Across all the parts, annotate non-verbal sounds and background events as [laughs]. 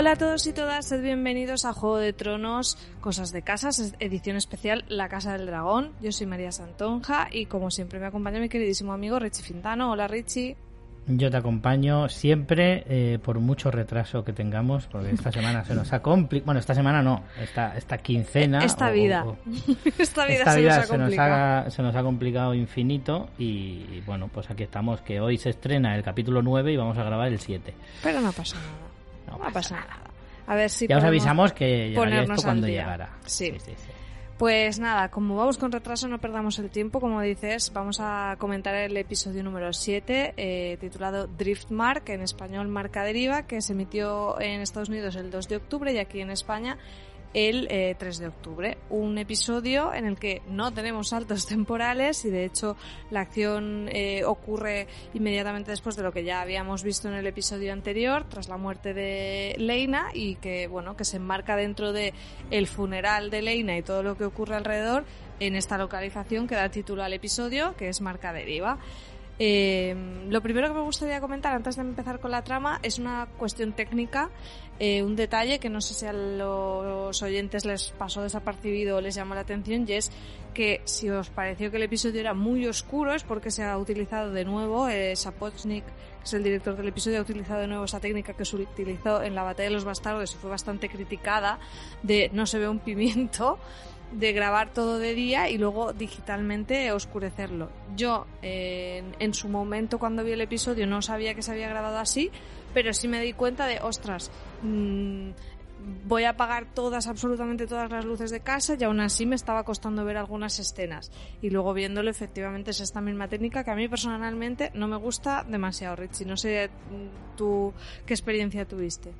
Hola a todos y todas, sed bienvenidos a Juego de Tronos, Cosas de Casas, edición especial La Casa del Dragón. Yo soy María Santonja y como siempre me acompaña mi queridísimo amigo Richie Fintano. Hola Richie. Yo te acompaño siempre, eh, por mucho retraso que tengamos, porque esta [laughs] semana se nos ha complicado. Bueno, esta semana no, esta, esta quincena. [laughs] Esta vida. esta vida, se, nos ha complicado. se nos ha complicado infinito. Y, bueno, pues aquí estamos, que hoy se estrena el capítulo 9 y vamos a grabar el 7. Pero no pasa nada. No, pasa, nada. A ver si ya os avisamos que llegaría esto cuando llegara. Sí. Pues nada, como vamos con retraso, no perdamos el tiempo. Como dices, vamos a comentar el episodio número 7, eh, titulado Driftmark, en español Marca Deriva, que se emitió en Estados Unidos el 2 de octubre y aquí en España el 3 eh, de octubre. Un episodio en el que no tenemos saltos [laughs] temporales y de hecho la acción eh, ocurre inmediatamente después de lo que ya habíamos visto en el episodio anterior, tras la muerte de Leina y que bueno, que se enmarca dentro de el funeral de Leina y todo lo que ocurre alrededor en esta localización que da título al episodio, que es Marca Deriva. Eh, lo primero que me gustaría comentar antes de empezar con la trama es una cuestión técnica, eh, un detalle que no sé si a los oyentes les pasó desapercibido o les llamó la atención y es que si os pareció que el episodio era muy oscuro es porque se ha utilizado de nuevo, eh, Sapochnik, que es el director del episodio, ha utilizado de nuevo esa técnica que se utilizó en la batalla de los bastardos y fue bastante criticada de no se ve un pimiento de grabar todo de día y luego digitalmente oscurecerlo. Yo en, su momento cuando vi el episodio no sabía que se había grabado así, pero sí me di cuenta de, ostras, mm, voy a apagar todas, absolutamente todas las luces de casa y aún así me estaba costando ver algunas escenas. Y luego viéndolo efectivamente es esta misma técnica que a mí personalmente no me gusta demasiado, Richie. No sé mm, tú qué experiencia tuviste.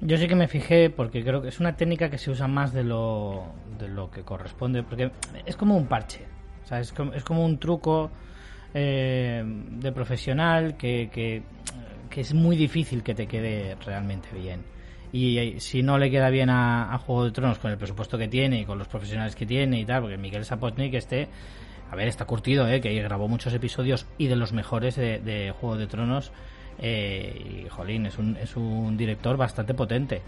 Yo sí que me fijé porque creo que es una técnica que se usa más de lo, de lo que corresponde, porque es como un parche, o sea, es, como, es como un truco eh, de profesional que, que, es muy difícil que te quede realmente bien. Y eh, si no le queda bien a, Juego de Tronos con el presupuesto que tiene y con los profesionales que tiene y tal, porque Miguel Sapotnik este, a ver, está curtido, ¿eh? que grabó muchos episodios y de los mejores de Juego de Tronos eh, y jolín, es un, es un director bastante potente.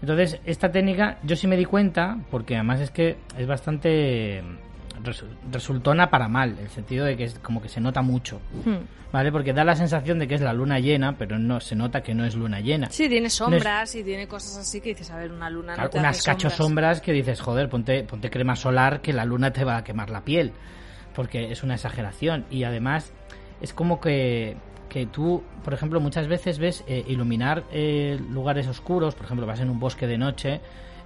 Entonces, esta técnica yo sí me di cuenta, porque además es que es bastante resultona para mal, el sentido de que es como que se nota mucho, hmm. ¿vale? Porque da la sensación de que es la luna llena, pero no se nota que no es luna llena. Sí, tiene sombras y tiene cosas así que dices, a ver, una luna no Unas cachos sombras. que dices, joder, ponte, ponte crema solar que la luna te va a quemar la piel, porque es una exageración y además es como que que tú, por ejemplo, muchas veces ves eh, iluminar eh, lugares oscuros, por ejemplo, vas en un bosque de noche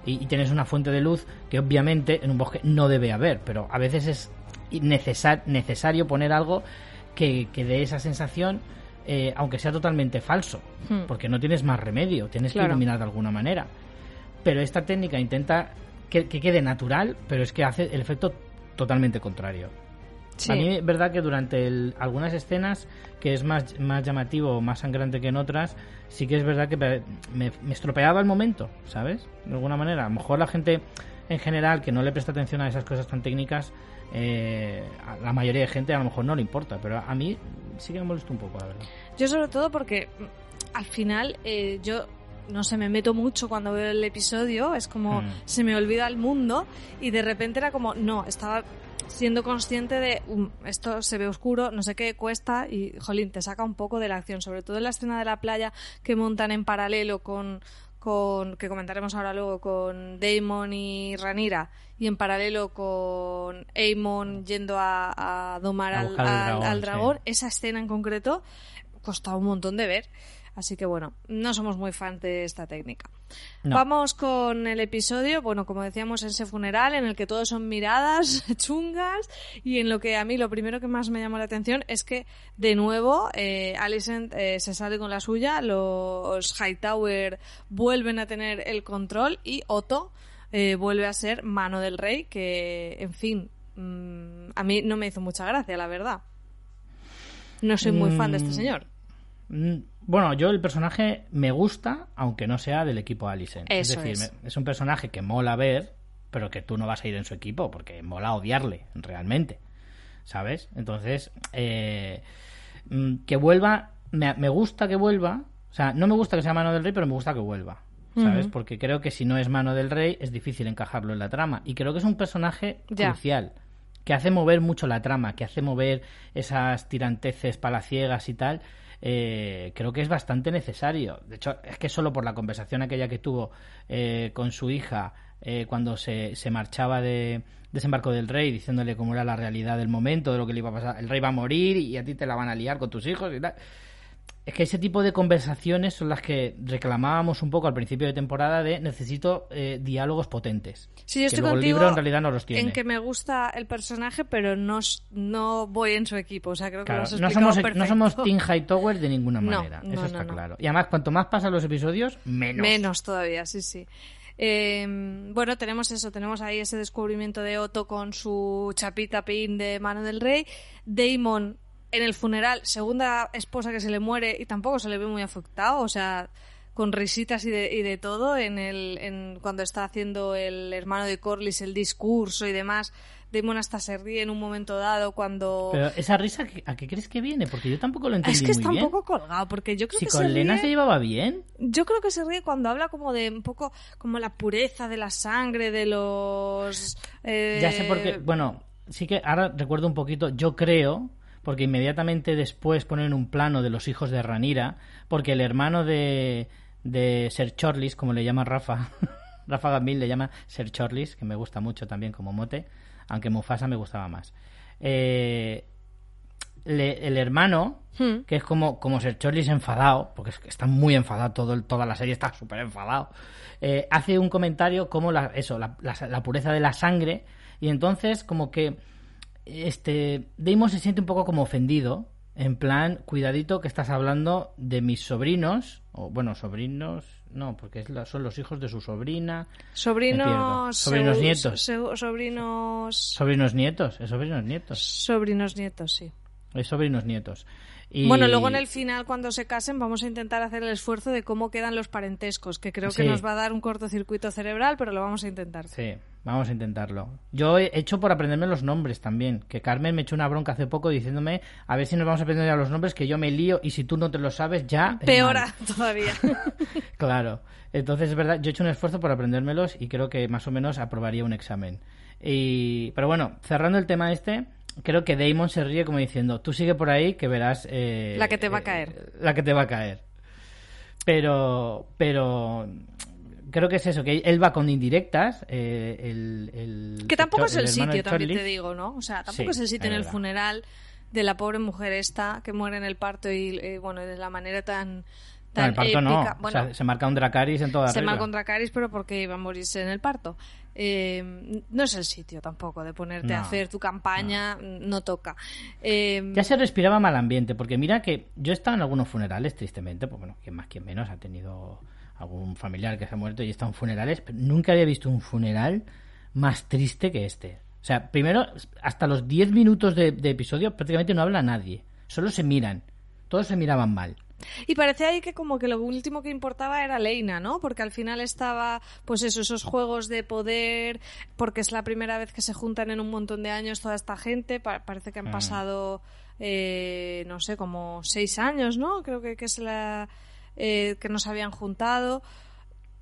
y, tienes una fuente de luz que obviamente en un bosque no debe haber, pero a veces es necesario poner algo que, que dé esa sensación, eh, aunque sea totalmente falso, hmm. porque no tienes más remedio, tienes que iluminar de alguna manera. Pero esta técnica intenta que, que quede natural, pero es que hace el efecto totalmente contrario. A mí es verdad que durante algunas escenas, que es más, más llamativo, más sangrante que en otras, sí que es verdad que me, estropeaba el momento, ¿sabes? De alguna manera. A lo mejor la gente en general que no le presta atención a esas cosas tan técnicas, eh, a la mayoría de gente a lo mejor no le importa, pero a mí sí que me molesta un poco, la verdad. Yo sobre todo porque mm, al final eh, yo no sé, me meto mucho cuando veo el episodio, es como mm. se me olvida el mundo y de repente era como, no, estaba siendo consciente de um, esto se ve oscuro, no sé qué cuesta y, jolín, te saca un poco de la acción, sobre todo en la escena de la playa que montan en paralelo con, con que comentaremos ahora luego con Damon y Ranira y en paralelo con Aemon yendo a, domar al, dragón, esa escena en concreto costaba un montón de ver. Así que bueno, no somos muy fans de esta técnica. Vamos con el episodio, bueno, como decíamos, ese funeral en el que todos son miradas [laughs] chungas y en lo que a mí lo primero que más me llamó la atención es que de nuevo eh, Alicent eh, se sale con la suya, los Hightower vuelven a tener el control y Otto eh, vuelve a ser mano del rey, que en fin, mm, a mí no me hizo mucha gracia, la verdad. No soy muy fan de este mm. señor. Mm, bueno, yo el personaje me gusta, aunque no sea del equipo Alicent. es decir, es. un personaje que mola ver, pero que tú no vas a ir en su equipo, porque mola odiarle, realmente. ¿Sabes? Entonces, eh, mm, que vuelva, me, gusta que vuelva. O sea, no me gusta que sea mano del rey, pero me gusta que vuelva. ¿sabes? Porque creo que si no es mano del rey es difícil encajarlo en la trama. Y creo que es un personaje crucial, que hace mover mucho la trama, que hace mover esas tiranteces palaciegas y tal. Eh, creo que es bastante necesario. De hecho, es que solo por la conversación aquella que tuvo eh, con su hija eh, cuando se, se marchaba de desembarco del rey, diciéndole cómo era la realidad del momento, de lo que le iba a pasar. El rey va a morir y a ti te la van a liar con tus hijos y tal. Es que ese tipo de conversaciones son las que reclamábamos un poco al principio de temporada de necesito eh, diálogos potentes. Sí, yo estoy que contigo el libro en realidad no los tiene. en que me gusta el personaje, pero no, no voy en su equipo. O sea, creo que lo has no somos, no somos Team Hightower de ninguna [laughs] manera. no, Eso está claro. Y además, cuanto más pasan los episodios, menos. Menos todavía, sí, sí. Eh, bueno, tenemos eso, tenemos ahí ese descubrimiento de Otto con su chapita pin de mano del rey. Damon en el funeral, segunda esposa que se le muere y tampoco se le ve muy afectado, o sea, con risitas y de, y de todo en el, en, cuando está haciendo el hermano de Corlys el discurso y demás. Damon hasta se ríe en un momento dado cuando... Pero esa risa, ¿a qué crees que viene? Porque yo tampoco lo entendí es que está muy un bien. poco colgado, porque yo creo Si que con se Lena ríe- se llevaba bien. Yo creo que se ríe cuando habla como de un poco como la pureza de la sangre de los eh, Ya sé por qué. Bueno, sí que ahora recuerdo un poquito. Yo creo, porque inmediatamente después ponen un plano de los hijos de Ranira, porque el hermano de, de Ser Chorlis, como le llama Rafa, [laughs] Rafa Gamil le llama Ser Chorlis, que me gusta mucho también como mote, aunque Mufasa me gustaba más. Eh, le- el hermano, Hmm. que es como, como Ser Chorlis enfadado, porque es que está muy enfadado, todo, toda la serie está súper enfadado, eh, hace un comentario como la, eso, la, la- la pureza de la sangre, y entonces como que este Damon se siente un poco como ofendido, en plan, cuidadito que estás hablando de mis sobrinos, o bueno, sobrinos, no, porque es la- son los hijos de su sobrina, sobrinos Sobrinos nietos. sobrinos. Sobrinos nietos, es sobrinos nietos, sobrinos nietos sí. Es sobrinos nietos. Y- bueno luego en el final cuando se casen vamos a intentar hacer el esfuerzo de cómo quedan los parentescos que creo que nos va a dar un cortocircuito cerebral pero lo vamos a intentar Sí, vamos a intentarlo. Yo he hecho por aprenderme los nombres también. Que Carmen me echó una bronca hace poco diciéndome a ver si nos vamos a aprender ya los nombres, que yo me lío y si tú no te lo sabes ya... es peor mal. [laughs] todavía [laughs] Claro. Entonces es verdad, yo he hecho un esfuerzo por aprendérmelos y creo que más o menos aprobaría un examen. Y... Pero bueno, cerrando el tema este, creo que Damon se ríe como diciendo, tú sigue por ahí que verás... eh, La que te va a eh, caer. la que te va a caer. Pero... Pero... Creo que es eso, que él va con indirectas. eh, el, el- Que tampoco es el sitio, también te digo, ¿no? O sea, tampoco Sí, es el sitio en el verdad. funeral de la pobre mujer esta que muere en el parto y, eh, bueno, de la manera tan, No, tan el parto no. épica. O Bueno, sea, se marca un Dracaris en toda se regla. marca contra Caris, pero porque iba a morirse en el parto. Eh, no es el sitio tampoco de ponerte a hacer tu campaña, no, toca. Eh, Ya se respiraba mal ambiente, porque mira que yo he estado en algunos funerales, tristemente, pues bueno, quien más, quien menos ha tenido algún familiar que se ha muerto y he estado en funerales, pero nunca había visto un funeral más triste que este. O sea, primero, hasta los 10 minutos de, de episodio prácticamente no habla nadie, solo se miran, todos se miraban mal. Y parecía ahí que como que lo último que importaba era Leina, ¿no? Porque al final estaba, pues eso, esos juegos de poder, porque es la primera vez que se juntan en un montón de años toda esta gente. Pa- parece que han Mm. pasado, eh, no sé, como seis años, ¿no? Creo que, que es la eh, que nos habían juntado.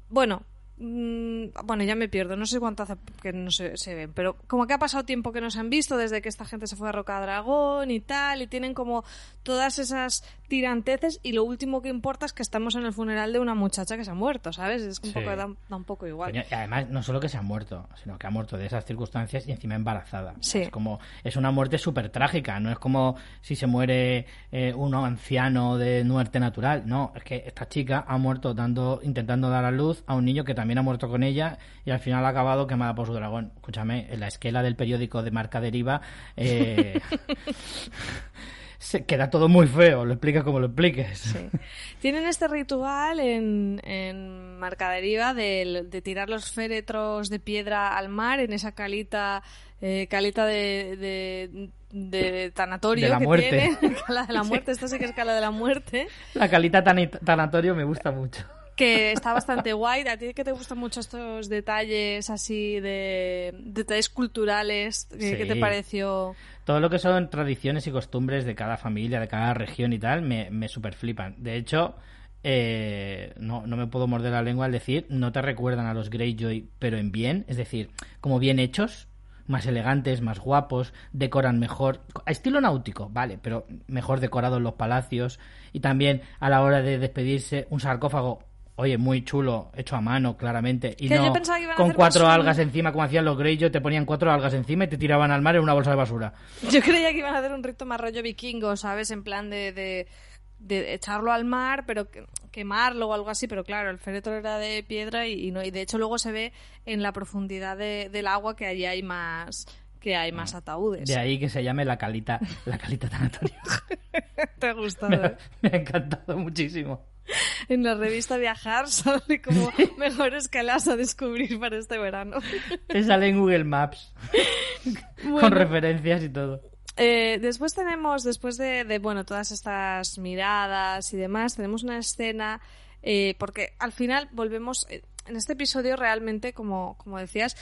Bueno, mm, bueno, ya me pierdo, no sé cuánto hace que no se, se ven, pero como que ha pasado tiempo que no se han visto desde que esta gente se fue a Roca Dragón y tal, y tienen como todas esas tiranteces y lo último que importa es que estamos en el funeral de una muchacha que se ha muerto, ¿sabes? Es un Sí. poco, da, da un poco igual. Y además, no solo que se ha muerto, sino que ha muerto de esas circunstancias y encima embarazada. Sí. Es como, es una muerte súper trágica, no es como si se muere eh, uno anciano de muerte natural. No, es que esta chica ha muerto dando, intentando dar a luz a un niño que también ha muerto con ella y al final ha acabado quemada por su dragón. Escúchame, en la esquela del periódico de marca deriva, eh, [laughs] se queda todo muy feo, lo explica como lo expliques. Sí. Tienen este ritual en, en Marcaderiva de, de tirar los féretros de piedra al mar en esa calita, eh, calita de, de, de tanatorio De la que muerte. tiene. [laughs] Cala de la muerte, esto sí que es cala de la muerte. La calita tan tanatorio me gusta mucho. Que está bastante guay. A ti que te gustan mucho estos detalles así de detalles culturales, ¿qué, te pareció? Todo lo que son tradiciones y costumbres de cada familia, de cada región y tal, me, me super flipan. De hecho, eh, no, no me puedo morder la lengua al decir, no te recuerdan a los Greyjoy, pero en bien, es decir, como bien hechos, más elegantes, más guapos, decoran mejor, a estilo náutico, vale, pero mejor decorados los palacios y también a la hora de despedirse un sarcófago Oye, muy chulo, hecho a mano, claramente. Y no con cuatro algas encima, como hacían los Greyjoy, te ponían cuatro algas encima y te tiraban al mar en una bolsa de basura. Yo creía que iban a hacer un rito más rollo vikingo, ¿sabes? En plan de, de, echarlo al mar, pero quemarlo o algo así. Pero claro, el féretro era de piedra y, no, y de hecho luego se ve en la profundidad del agua que allí hay más que hay más ah. ataúdes. De ahí que se llame la calita, la calita tanatoria. [laughs] Te ha gustado. ¿eh? [laughs] me ha encantado muchísimo. [laughs] en la revista Viajar sale como [laughs] mejores calas a descubrir para este verano. [laughs] Sale en Google Maps. Con referencias y todo. Eh, después tenemos, después de, bueno, todas estas miradas y demás, tenemos una escena, eh, porque al final volvemos, eh, en este episodio realmente, como, como decías,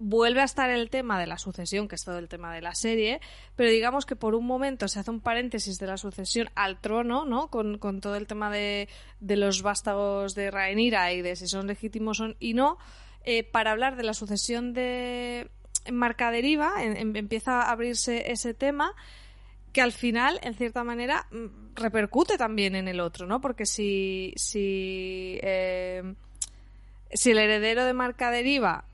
vuelve a estar el tema de la sucesión, que es todo el tema de la serie, pero digamos que por un momento se hace un paréntesis de la sucesión al trono, ¿no? Con, todo el tema de, de, los vástagos de Rhaenyra y de si son legítimos y no, eh, para hablar de la sucesión de Marcaderiva, empieza a abrirse ese tema que al final, en cierta manera, mm, repercute también en el otro, ¿no? Porque si, si, eh, si el heredero de Marcaderiva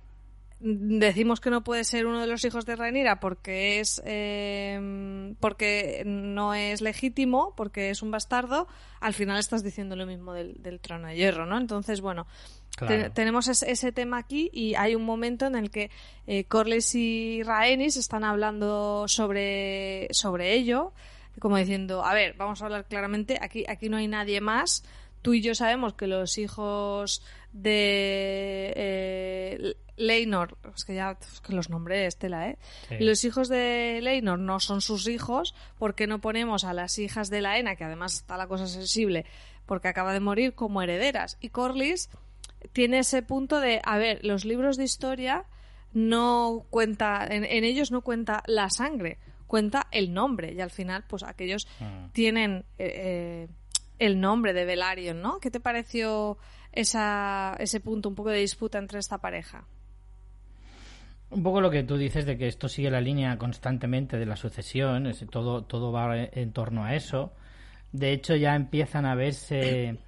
decimos que no puede ser uno de los hijos de Rhaenyra porque es eh, porque no es legítimo porque es un bastardo al final estás diciendo lo mismo del, trono de hierro no entonces bueno tenemos ese, tema aquí y hay un momento en el que eh, Corlys y Rhaenys están hablando sobre sobre ello como diciendo a ver vamos a hablar claramente aquí aquí no hay nadie más. Tú y yo sabemos que los hijos de eh, Leinor, es que ya que los nombré Estela, ¿eh? Los hijos de Leinor no son sus hijos, porque no ponemos a las hijas de la Ena, que además está la cosa sensible, porque acaba de morir como herederas? Y Corlys tiene ese punto de, a ver, los libros de historia no cuenta, en, ellos no cuenta la sangre, cuenta el nombre, y al final, pues aquellos ah. tienen eh, eh, el nombre de Velaryon, ¿no? ¿Qué te pareció esa, ese punto, un poco de disputa entre esta pareja? Un poco lo que tú dices de que esto sigue la línea constantemente de la sucesión, es, todo, todo va en torno a eso. De hecho, ya empiezan a verse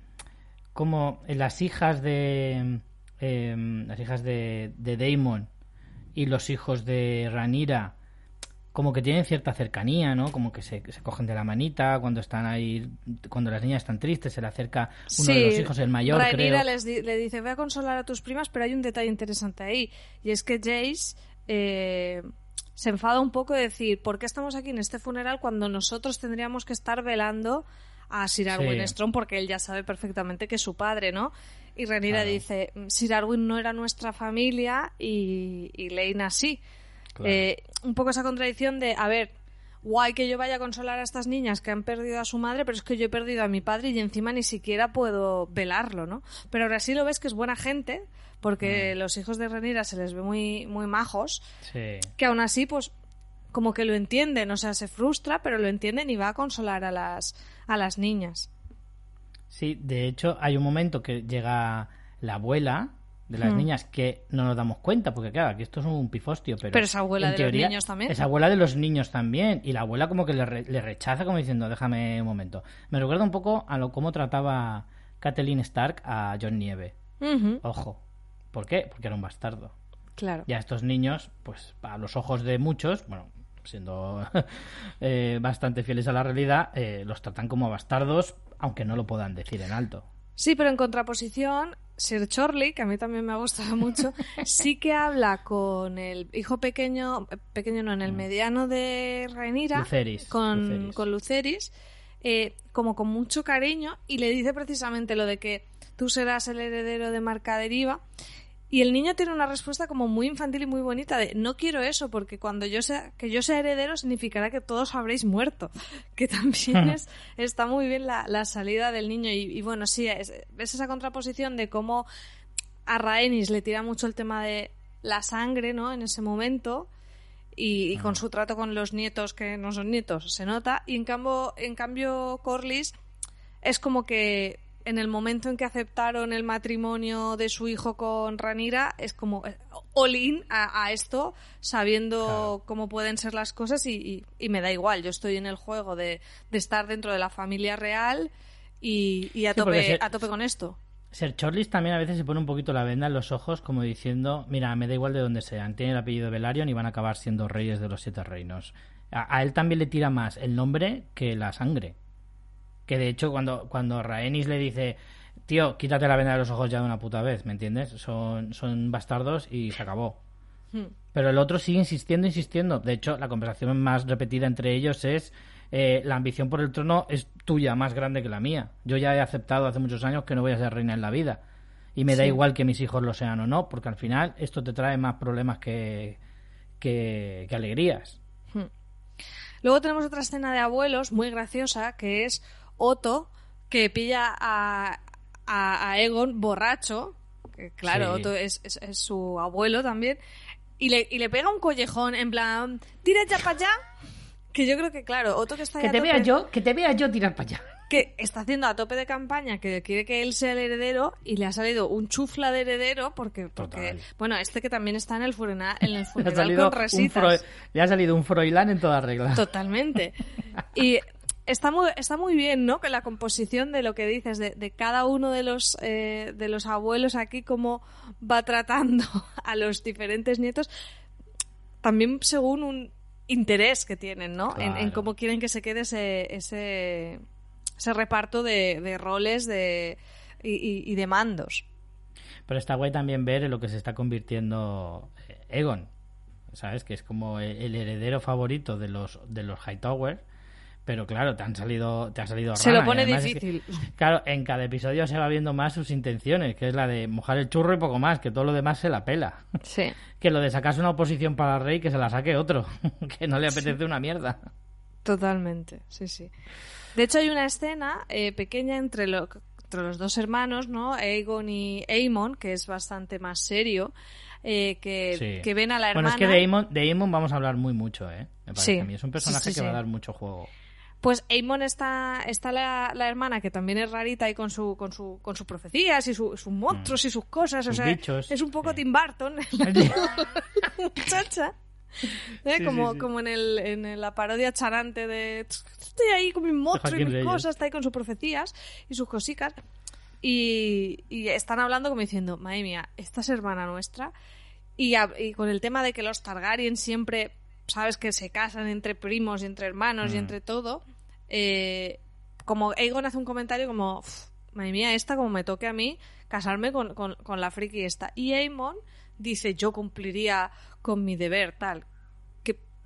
como las hijas de em, las hijas de, de Daemon y los hijos de Ranira como que tienen cierta cercanía, ¿no? Como que se, cogen de la manita cuando están ahí, cuando las niñas están tristes, se le acerca uno de los hijos, el mayor, creo. Les le dice, voy a consolar a tus primas, pero hay un detalle interesante ahí, y es que Jace eh, se enfada un poco de decir, ¿por qué estamos aquí en este funeral cuando nosotros tendríamos que estar velando a Sir Arwin Strong porque él ya sabe perfectamente que es su padre, ¿no? Y Renira dice, Sir Arwin no era nuestra familia y, y Leina sí. Eh, un poco esa contradicción de, a ver, guay que yo vaya a consolar a estas niñas que han perdido a su madre, pero es que yo he perdido a mi padre y encima ni siquiera puedo velarlo, ¿no? Pero ahora sí lo ves que es buena gente, porque mm. los hijos de Renira se les ve muy, muy majos, que aún así, pues, como que lo entienden, o sea, se frustra, pero lo entienden y va a consolar a las, a las niñas. Sí, de hecho, hay un momento que llega la abuela de las hmm. niñas que no nos damos cuenta, porque claro, aquí esto es un pifostio, pero... Pero es abuela de los niños también. Es abuela de los niños también, y la abuela como que le, rechaza como diciendo, déjame un momento. Me recuerda un poco a lo cómo trataba Kathleen Stark a John Nieve. Ojo. ¿Por qué? Porque era un bastardo. Claro. Y a estos niños, pues a los ojos de muchos, bueno, siendo [laughs] eh, bastante fieles a la realidad, eh, los tratan como bastardos, aunque no lo puedan decir en alto. Sí, pero en contraposición, Sir Chorley, que a mí también me ha gustado [laughs] mucho, sí que habla con el hijo pequeño, pequeño no, en el mm. mediano de Rhaenyra, con Luceris, eh, como con mucho cariño, y le dice precisamente lo de que tú serás el heredero de Marca Deriva, y el niño tiene una respuesta como muy infantil y muy bonita de no quiero eso porque cuando yo sea que yo sea heredero significará que todos habréis muerto [laughs] que también [laughs] es está muy bien la, la salida del niño. Y, bueno sí es, ves esa contraposición de cómo a Rhaenys le tira mucho el tema de la sangre no en ese momento y, con su trato con los nietos que no son nietos se nota. Y en cambio en cambio Corlys es como que en el momento en que aceptaron el matrimonio de su hijo con Ranira, es como eh, all in a, esto, sabiendo cómo pueden ser las cosas y, me da igual. Yo estoy en el juego de, estar dentro de la familia real y, a, tope, a tope con esto. Ser Chorlis también a veces se pone un poquito la venda en los ojos, como diciendo: Mira, me da igual de dónde sean, tienen el apellido Velaryon y van a acabar siendo reyes de los siete reinos. A, él también le tira más el nombre que la sangre. Que de hecho, cuando, cuando Rhaenys le dice: Tío, quítate la venda de los ojos ya de una puta vez, ¿me entiendes? Son, son bastardos y se acabó. Hmm. Pero el otro sigue insistiendo, insistiendo. De hecho, la conversación más repetida entre ellos es eh, la ambición por el trono es tuya, más grande que la mía. Yo ya he aceptado hace muchos años que no voy a ser reina en la vida. Y me da igual que mis hijos lo sean o no, porque al final esto te trae más problemas que, que, alegrías. Hmm. Luego tenemos otra escena de abuelos muy graciosa, que es Otto, que pilla a, a, Egon borracho, que claro, Otto es, es, su abuelo también, y le, y le pega un collejón en plan, tira ya para allá que yo creo que, claro, otro que está Que te vea yo, que te vea yo tirar para allá. Que está haciendo a tope de campaña, que quiere que él sea el heredero y le ha salido un chufla de heredero porque, porque bueno, este que también está en el, funeral, [laughs] en el funeral con resitas. Le ha salido un Froilán en toda regla. Totalmente. [laughs] Y está muy, está muy bien, ¿no? Que la composición de lo que dices, de, de cada uno de los, eh, de los abuelos aquí, cómo va tratando [laughs] a los diferentes nietos, también según un, interés que tienen, ¿no? En, cómo quieren que se quede ese, ese, ese reparto de, roles de, y, de mandos. Pero está guay también ver en lo que se está convirtiendo eh, Egon, ¿sabes? Que es como el, heredero favorito de los, de los Hightower pero claro, te han salido, te ha salido Se lo pone difícil. [laughs] claro, en cada episodio se va viendo más sus intenciones, que es la de mojar el churro y poco más, que todo lo demás se la pela. [laughs] Sí. que lo de sacarse una oposición para el rey, que se la saque otro, [laughs] que no le apetece una mierda. Totalmente, sí, sí. De hecho, hay una escena eh, pequeña entre, entre los dos hermanos, ¿no? Aegon y Aemon, que es bastante más serio. Eh, que, que, ven a la hermana. Bueno, es que de Aemon, de Aemon vamos a hablar muy mucho, ¿eh? Me parece a mí. Es un personaje que va a dar mucho juego. Pues Aemon está, está la, hermana que también es rarita y con su, con su, con sus profecías y sus monstruos y sus cosas. o sea, es un poco Tim Burton. [laughs] muchacha. ¿Eh? como, como en, el, en la parodia charante de estoy ahí con mis monstruos y mis cosas, está ahí con sus profecías y sus cositas. Y, y están hablando como diciendo, madre mía, esta es hermana nuestra. Y, y, con el tema de que los Targaryen siempre sabes que se casan entre primos y entre hermanos y mm. entre todo, eh, como Aegon hace un comentario como, madre mía, esta como me toque a mí casarme con, con la friki esta. Y Aemon dice, yo cumpliría con mi deber, tal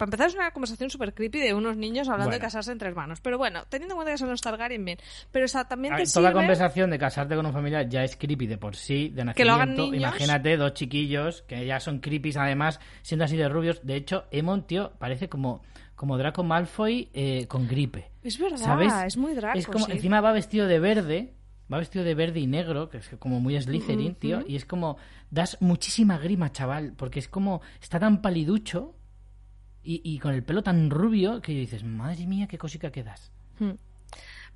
para empezar es una conversación súper creepy de unos niños hablando de casarse entre hermanos. Pero bueno, teniendo en cuenta que son los Targaryen, bien. Pero también te Toda conversación de casarte con un familiar ya es creepy de por sí, de nacimiento. Que lo hagan niños. Imagínate dos chiquillos que ya son creepy además, siendo así de rubios. De hecho, Emon, tío, parece como como Draco Malfoy eh, con gripe. Es verdad, ¿sabes? es muy Draco. Es como, encima va vestido de verde, va vestido de verde y negro, que es como muy Slytherin, tío, y es como, das muchísima grima, chaval, porque es como, está tan paliducho, y, con el pelo tan rubio que dices, madre mía, qué cosica quedas. Hmm.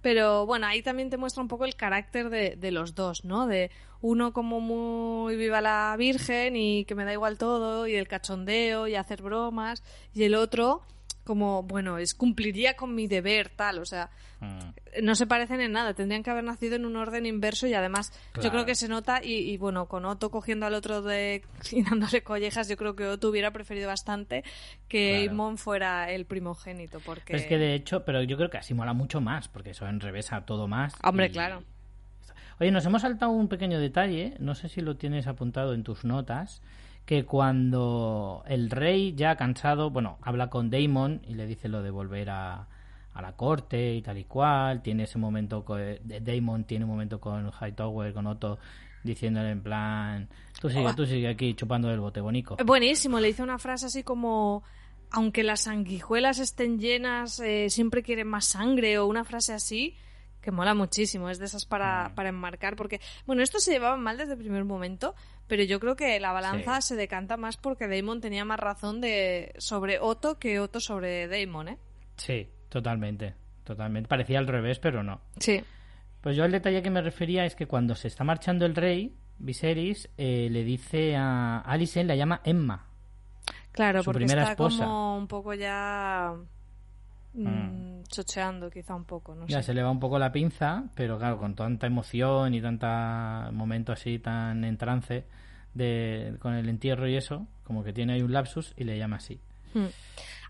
Pero bueno, ahí también te muestra un poco el carácter de, de, los dos, ¿no? De uno como muy viva la Virgen y que me da igual todo, y el cachondeo y hacer bromas, y el otro como, bueno, es cumpliría con mi deber, tal, o sea, mm. no se parecen en nada, tendrían que haber nacido en un orden inverso y además yo creo que se nota y, bueno, con Otto cogiendo al otro de [laughs] y dándole collejas, yo creo que Otto hubiera preferido bastante que claro. fuera el primogénito, porque... es que de hecho, pero yo creo que así mola mucho más, porque eso enrevesa todo más. Hombre, claro. Oye, nos hemos saltado un pequeño detalle, no sé si lo tienes apuntado en tus notas, que cuando el rey ya cansado, bueno, habla con Damon y le dice lo de volver a, a la corte y tal y cual, tiene ese momento, con, Damon tiene un momento con Hightower, con Otto, diciéndole en plan, tú sigue, tú sigue aquí chupando el bote bonito. Buenísimo, le dice una frase así como, aunque las sanguijuelas estén llenas, eh, siempre quieren más sangre o una frase así que mola muchísimo, es de esas para, mm. para enmarcar, porque, bueno, esto se llevaba mal desde el primer momento, pero yo creo que la balanza se decanta más porque Damon tenía más razón de sobre Otto que Otto sobre Damon, ¿eh? Sí, totalmente, totalmente. Parecía al revés, pero no. Sí. Pues yo el detalle que me refería es que cuando se está marchando el rey, Viserys eh, le dice a Alicent, la llama Emma. Claro, Su porque primera está esposa. como un poco ya mm, Mm. chocheando quizá un poco, no Ya sé. se le va un poco la pinza, pero claro, con tanta emoción y tanta momento así tan en trance de, con el entierro y eso, como que tiene ahí un lapsus y le llama así. Mm.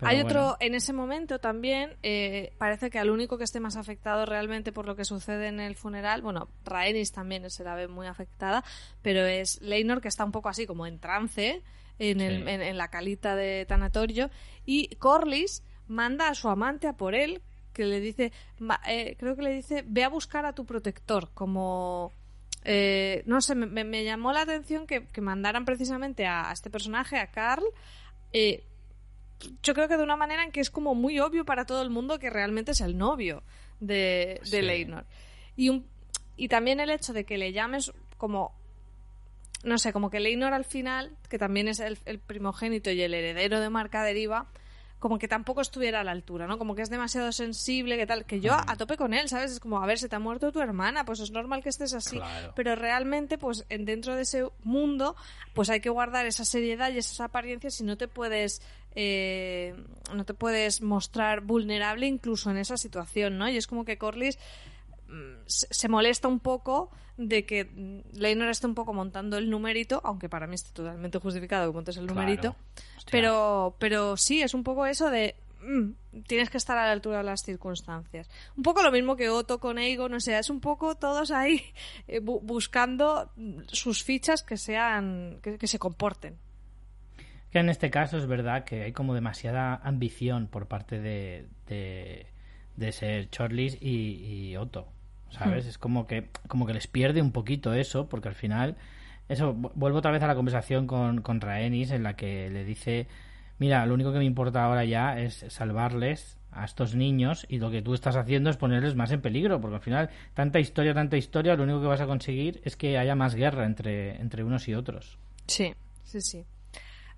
Hay bueno. otro, en ese momento también, eh, parece que al único que esté más afectado realmente por lo que sucede en el funeral, bueno, Rhaenys también se la ve muy afectada, pero es Leinor que está un poco así como en trance en, el- Sí. en, en la calita de tanatorio y Corlys manda a su amante a por él que le dice, eh, creo que le dice, ve a buscar a tu protector, como... eh, no sé, me, me- me llamó la atención que, que mandaran precisamente a, a este personaje, a Carl, eh, yo creo que de una manera en que es como muy obvio para todo el mundo que realmente es el novio de, de Sí. Leinor. Y, un, y también el hecho de que le llames como no sé, como que Leinor al final, que también es el, el primogénito y el heredero de Marca Deriva, como que tampoco estuviera a la altura, ¿no? Como que es demasiado sensible, que tal, que yo a, a tope con él, ¿sabes? Es como, a ver, se te ha muerto tu hermana, pues es normal que estés así. Claro. Pero realmente, pues en- dentro de ese mundo, pues hay que guardar esa seriedad y esas apariencias y no te puedes eh, no te puedes mostrar vulnerable incluso en esa situación, ¿no? Y es como que Corlys mm, se se molesta un poco de que mm, Leinor esté un poco montando el numerito, aunque para mí está totalmente justificado que montes el numerito, pero, pero sí, es un poco eso de mm, tienes que estar a la altura de las circunstancias. Un poco lo mismo que Otto con Aegon, o sea, es un poco todos ahí [laughs] eh, bu- buscando mm, sus fichas que sean, que, que se comporten. Que en este caso es verdad que hay como demasiada ambición por parte de, de, de ser Chorlis y, y Otto. ¿Sabes? Hmm. Es como que, como que les pierde un poquito eso, porque al final. Eso, vu- vuelvo otra vez a la conversación con, con Rhaenys, en la que le dice: Mira, lo único que me importa ahora ya es salvarles a estos niños y lo que tú estás haciendo es ponerles más en peligro, porque al final, tanta historia, tanta historia, lo único que vas a conseguir es que haya más guerra entre, entre unos y otros. Sí, sí, sí.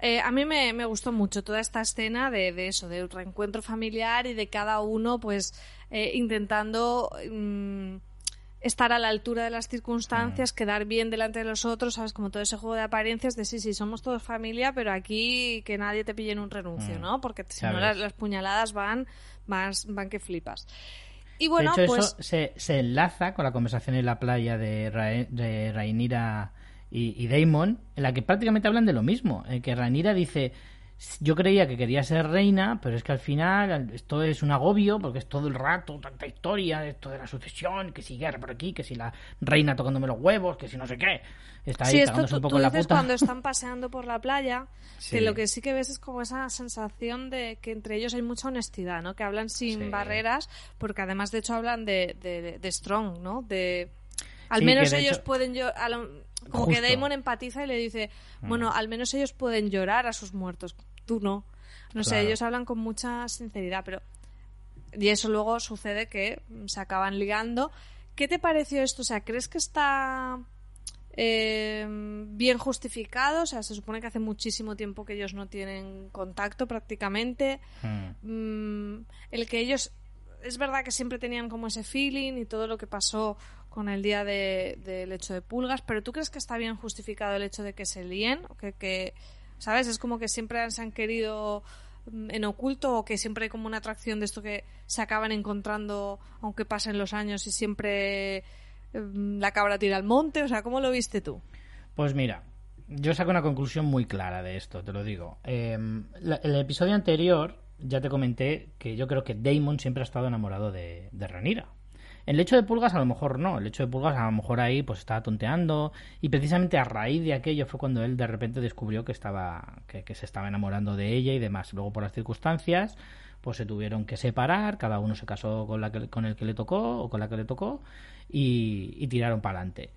Eh, a mí me, me gustó mucho toda esta escena de, de eso, del reencuentro familiar y de cada uno, pues, eh, intentando mm, estar a la altura de las circunstancias, quedar bien delante de los otros, ¿sabes? Como todo ese juego de apariencias de sí, sí, somos todos familia, pero aquí que nadie te pille en un renuncio, Mm. ¿no? Porque si no, las, las puñaladas van, más, van que flipas. Y bueno, de hecho, pues. eso se, se enlaza con la conversación en la playa de, Ra- de Rhaenyra y, y Daemon, en la que prácticamente hablan de lo mismo. En que Rhaenyra dice: Yo creía que quería ser reina, pero es que al final esto es un agobio, porque es todo el rato tanta historia, esto de la sucesión, que si guerra por aquí, que si la reina tocándome los huevos, que si no sé qué. Está ahí Sí, esto tú, un poco tú la dices puta. cuando están [laughs] paseando por la playa, Sí. que lo que sí que ves es como esa sensación de que entre ellos hay mucha honestidad, ¿no? Que hablan sin Sí. barreras, porque además de hecho hablan de, de, de Strong, ¿no? De al menos ellos hecho- pueden yo a lo- como que Justo. Mm. Damon empatiza y le dice, bueno, al menos ellos pueden llorar a sus muertos, tú no. No sé, ellos hablan con mucha sinceridad, pero y eso luego sucede que mm, se acaban ligando. ¿Qué te pareció esto? O sea, ¿crees que está eh, bien justificado? O sea, se supone que hace muchísimo tiempo que ellos no tienen contacto prácticamente. Mm. Mm, el que ellos es verdad que siempre tenían como ese feeling y todo lo que pasó con el día de- del hecho de pulgas, pero ¿tú crees que está bien justificado el hecho de que se líen? Que, que, ¿Sabes? Es como que siempre se han querido mm, en oculto o que siempre hay como una atracción de esto que se acaban encontrando aunque pasen los años y siempre mm, la cabra tira al monte. O sea, ¿cómo lo viste tú? Pues mira, yo saco una conclusión muy clara de esto, te lo digo. Eh, la- el episodio anterior ya te comenté que yo creo que Damon siempre ha estado enamorado de, de Rhaenyra. El hecho de Pulgas a lo mejor no, el hecho de Pulgas a lo mejor ahí pues estaba tonteando y precisamente a raíz de aquello fue cuando él de repente descubrió que estaba que, que se estaba enamorando de ella y demás. Luego por las circunstancias pues se tuvieron que separar, cada uno se casó con la que, con el que le tocó o con la que le tocó y, y tiraron para adelante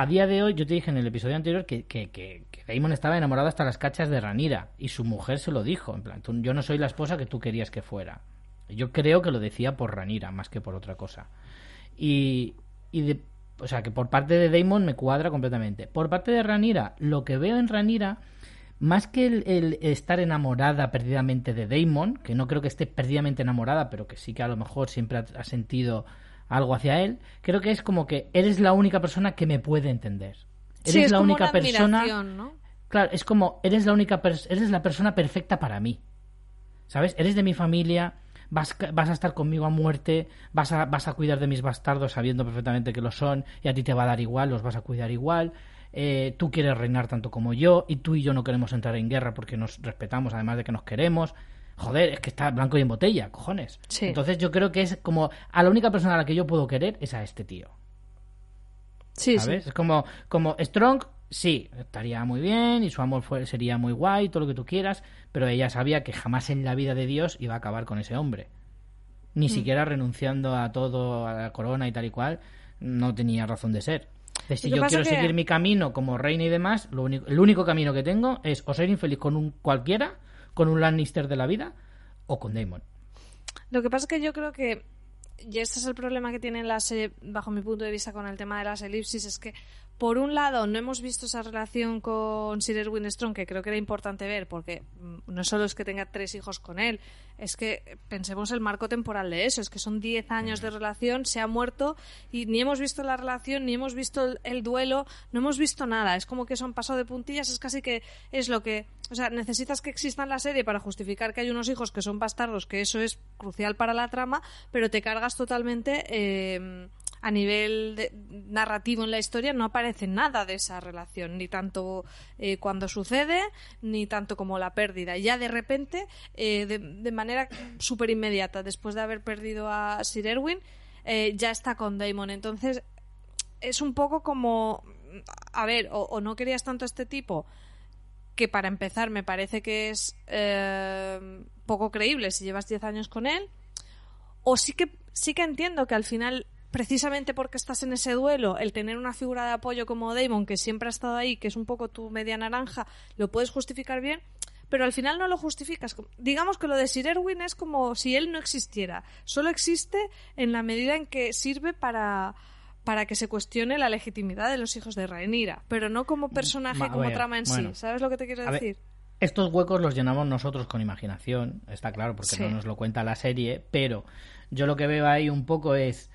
a día de hoy, yo te dije en el episodio anterior que, que, que, Daemon estaba enamorado hasta las cachas de Ranira y su mujer se lo dijo, en plan, "Tú- yo no soy la esposa que tú querías que fuera. Yo creo que lo decía por Ranira más que por otra cosa. Y, y de, o sea, que por parte de Daemon me cuadra completamente. Por parte de Ranira, lo que veo en Ranira, más que el, estar enamorada perdidamente de Daemon, que no creo que esté perdidamente enamorada, pero que sí que a lo mejor siempre ha sentido algo hacia él, creo que es como que eres la única persona que me puede entender. Eres Sí, es la como única una persona. ¿no? Claro, es como eres la única eres la persona perfecta para mí. ¿Sabes? Eres de mi familia, vas, vas a estar conmigo a muerte, vas a, vas a cuidar de mis bastardos sabiendo perfectamente que lo son, y a ti te va a dar igual, los vas a cuidar igual. Eh, tú quieres reinar tanto como yo, y tú y yo no queremos entrar en guerra porque nos respetamos, además de que nos queremos. Joder, es que está blanco y en botella, cojones. Sí. Entonces yo creo que es como a la única persona a la que yo puedo querer es a este tío. Sí, ¿Sabes? sí. Es como, como Strong, sí, estaría muy bien y su amor fue, sería muy guay, todo lo que tú quieras, pero ella sabía que jamás en la vida de Dios iba a acabar con ese hombre. Mm. Ni siquiera renunciando a todo, a la corona y tal y cual, no tenía razón de ser. De si yo quiero que- seguir mi camino como reina y demás, lo único, el único camino que tengo es o ser infeliz con un cualquiera, con un Lannister de la vida, o con Daemon. Lo que pasa es que yo creo que, y este es el problema que tiene la serie, bajo mi punto de vista, con el tema de las elipsis, es que, por un lado, no hemos visto esa relación con Sir Erwin Strong, que creo que era importante ver, porque mm, no solo es que tenga tres hijos con él, es que eh, pensemos el marco temporal de eso, es que son 10 años de relación, se ha muerto y ni hemos visto la relación, ni hemos visto el, el duelo, no hemos visto nada, es como que eso han pasado de puntillas, es casi que es lo que, o sea, necesitas que exista en la serie para justificar que hay unos hijos que son bastardos, que eso es crucial para la trama, pero te cargas totalmente eh, a nivel de- narrativo en la historia, no aparece nada de esa relación, ni tanto eh, cuando sucede, ni tanto como la pérdida. Ya de repente, eh, de, de manera súper inmediata, después de haber perdido a Sir Erwin, eh, ya está con Damon. Entonces, es un poco como, a ver, o, o no querías tanto a este tipo, que para empezar me parece que es eh, poco creíble si llevas 10 años con él, o sí que, sí que entiendo que al final, precisamente porque estás en ese duelo, el tener una figura de apoyo como Damon, que siempre ha estado ahí, que es un poco tu media naranja, lo puedes justificar bien, pero al final no lo justificas. Digamos que lo de Sir Erwin es como si él no existiera. Solo existe en la medida en que sirve para, para que se cuestione la legitimidad de los hijos de Rhaenyra, pero no como personaje, Ma- como trama en bueno. sí. ¿Sabes lo que te quiero ver, decir? Estos huecos los llenamos nosotros con imaginación, está claro, porque Sí. no nos lo cuenta la serie, pero yo lo que veo ahí un poco es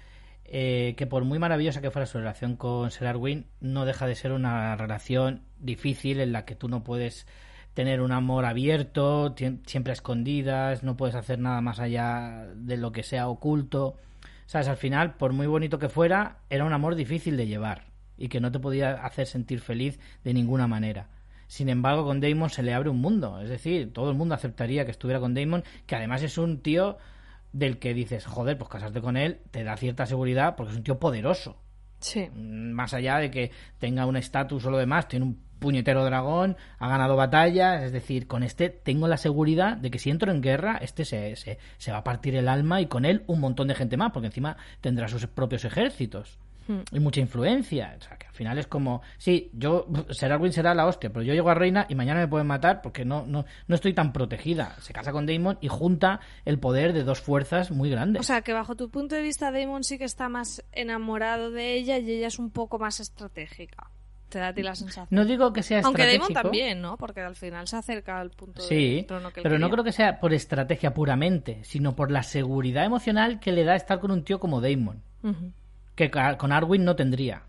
eh, que por muy maravillosa que fuera su relación con Arwin, no deja de ser una relación difícil en la que tú no puedes tener un amor abierto, siempre a escondidas, no puedes hacer nada más allá de lo que sea oculto. ¿Sabes? Al final, por muy bonito que fuera, era un amor difícil de llevar y que no te podía hacer sentir feliz de ninguna manera. Sin embargo, con Damon se le abre un mundo. Es decir, todo el mundo aceptaría que estuviera con Damon, que además es un tío del que dices, joder, pues casarte con él te da cierta seguridad porque es un tío poderoso. Sí. Más allá de que tenga un estatus o lo demás, tiene un puñetero dragón, ha ganado batallas, es decir, con este tengo la seguridad de que si entro en guerra, este se, se, se va a partir el alma y con él un montón de gente más, porque encima tendrá sus propios ejércitos y mucha influencia. O sea, que al final es como, sí, yo, [laughs] Ser Arwin será la hostia, pero yo llego a Reina y mañana me pueden matar porque no, no, no estoy tan protegida. Se casa con Daemon y junta el poder de dos fuerzas muy grandes. O sea, que bajo tu punto de vista, Damon sí que está más enamorado de ella y ella es un poco más estratégica. Te da a ti la sensación. no digo que sea Aunque Damon estratégico. también, ¿no? Porque al final se acerca al punto Sí, del trono que él pero no creo que sea por estrategia puramente, sino por la seguridad emocional que le da estar con un tío como Damon, Ujú, que con Arwin no tendría.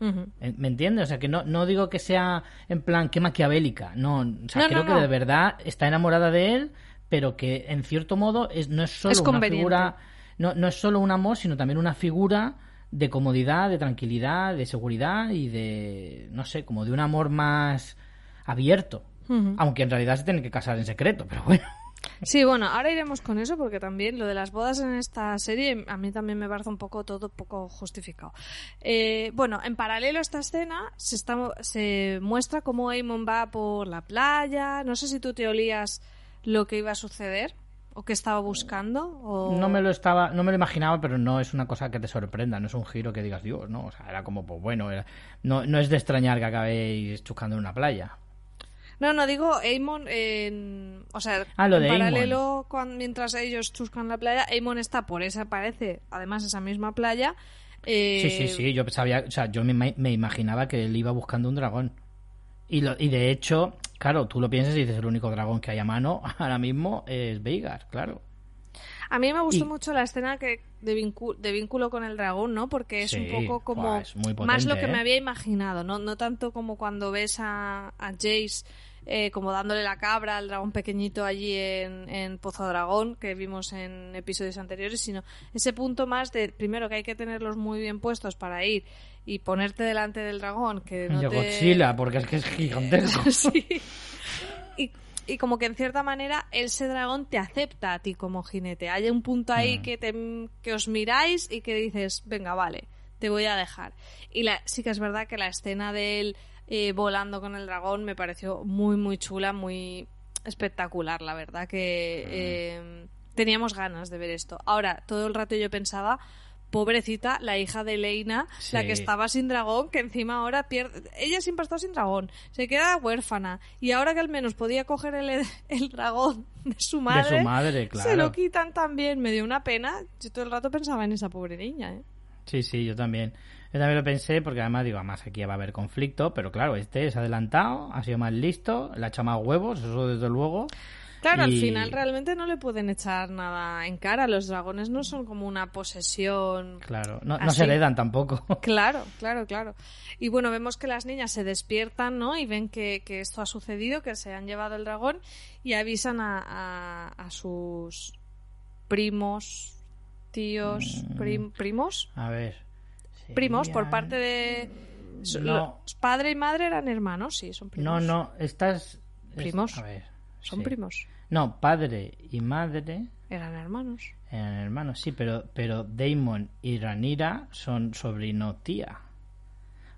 Eh, ¿Me entiendes? O sea, que no, no digo que sea en plan que maquiavélica, no, o sea, No, creo no, que de verdad está enamorada de él, pero que en cierto modo es, no es solo Es una figura, no, no es solo un amor, sino también una figura de comodidad, de tranquilidad, de seguridad y de, no sé, como de un amor más abierto. Aunque en realidad se tienen que casar en secreto, pero bueno. Sí, bueno, ahora iremos con eso porque también lo de las bodas en esta serie a mí también me parece un poco todo poco justificado. Eh, bueno, en paralelo a esta escena se, está, se muestra cómo Aemon va por la playa. No sé si tú te olías lo que iba a suceder o que estaba buscando. O... No me lo estaba, no me lo imaginaba, pero no es una cosa que te sorprenda, no es un giro que digas, Dios, no, o sea, era como, pues bueno, era- no, no es de extrañar que acabéis chuscando en una playa. No, no, digo Aemon en... O sea, Ah, lo en de paralelo, mientras ellos chuscan la playa, Aemon está por esa, parece, además esa misma playa. eh, Sí, sí, sí, yo sabía, o sea, yo me, me imaginaba que él iba buscando un dragón. Y, lo, y de hecho, claro, tú lo piensas y dices, el único dragón que hay a mano [laughs] ahora mismo es Veigar, claro. A mí me gustó Y- mucho la escena que de, vincu- vínculo con el dragón, ¿no? Porque es Sí, un poco como más lo que me ¿eh? había imaginado, ¿no? No tanto como cuando ves a, a Jace eh, como dándole la cabra al dragón pequeñito allí en, en Pozo Dragón, que vimos en episodios anteriores, sino ese punto más de, primero, que hay que tenerlos muy bien puestos para ir y ponerte delante del dragón, que no de te... Godzilla, porque es que es gigantesco. [laughs] Sí. Y, y como que en cierta manera ese dragón te acepta a ti como jinete. Hay un punto ahí Mm. que, te, que os miráis y que dices, venga, vale, te voy a dejar. Y la, sí que es verdad que la escena de él eh, volando con el dragón me pareció muy, muy chula, muy espectacular, la verdad, que eh, teníamos ganas de ver esto. Ahora, todo el rato yo pensaba... Pobrecita, la hija de Leina, la que estaba sin dragón, que encima ahora pierde. Ella siempre ha estado sin dragón, se queda huérfana. Y ahora que al menos podía coger el, el dragón de su madre, De su madre, claro. se lo quitan también. Me dio una pena. Yo todo el rato pensaba en esa pobre niña, ¿eh? Sí, sí, yo también. Yo también lo pensé porque además digo, además aquí va a haber conflicto, pero claro, este es adelantado, ha sido más listo, le ha echado más huevos, eso desde luego. Claro, al final realmente no le pueden echar nada en cara. Los dragones no son como una posesión. Claro, no, no se heredan tampoco. [laughs] Claro, claro, claro. Y bueno, vemos que las niñas se despiertan, ¿no? Y ven que, que esto ha sucedido, que se han llevado el dragón y avisan a, a- a sus primos, tíos, Mm. prim- primos, A ver. primos por parte de No. padre y madre eran hermanos, sí, son primos. No, no, estas... es- Primos. A ver. son sí. primos, No, padre y madre eran hermanos. eran hermanos, sí, pero, pero Damon y Ranira son sobrino tía.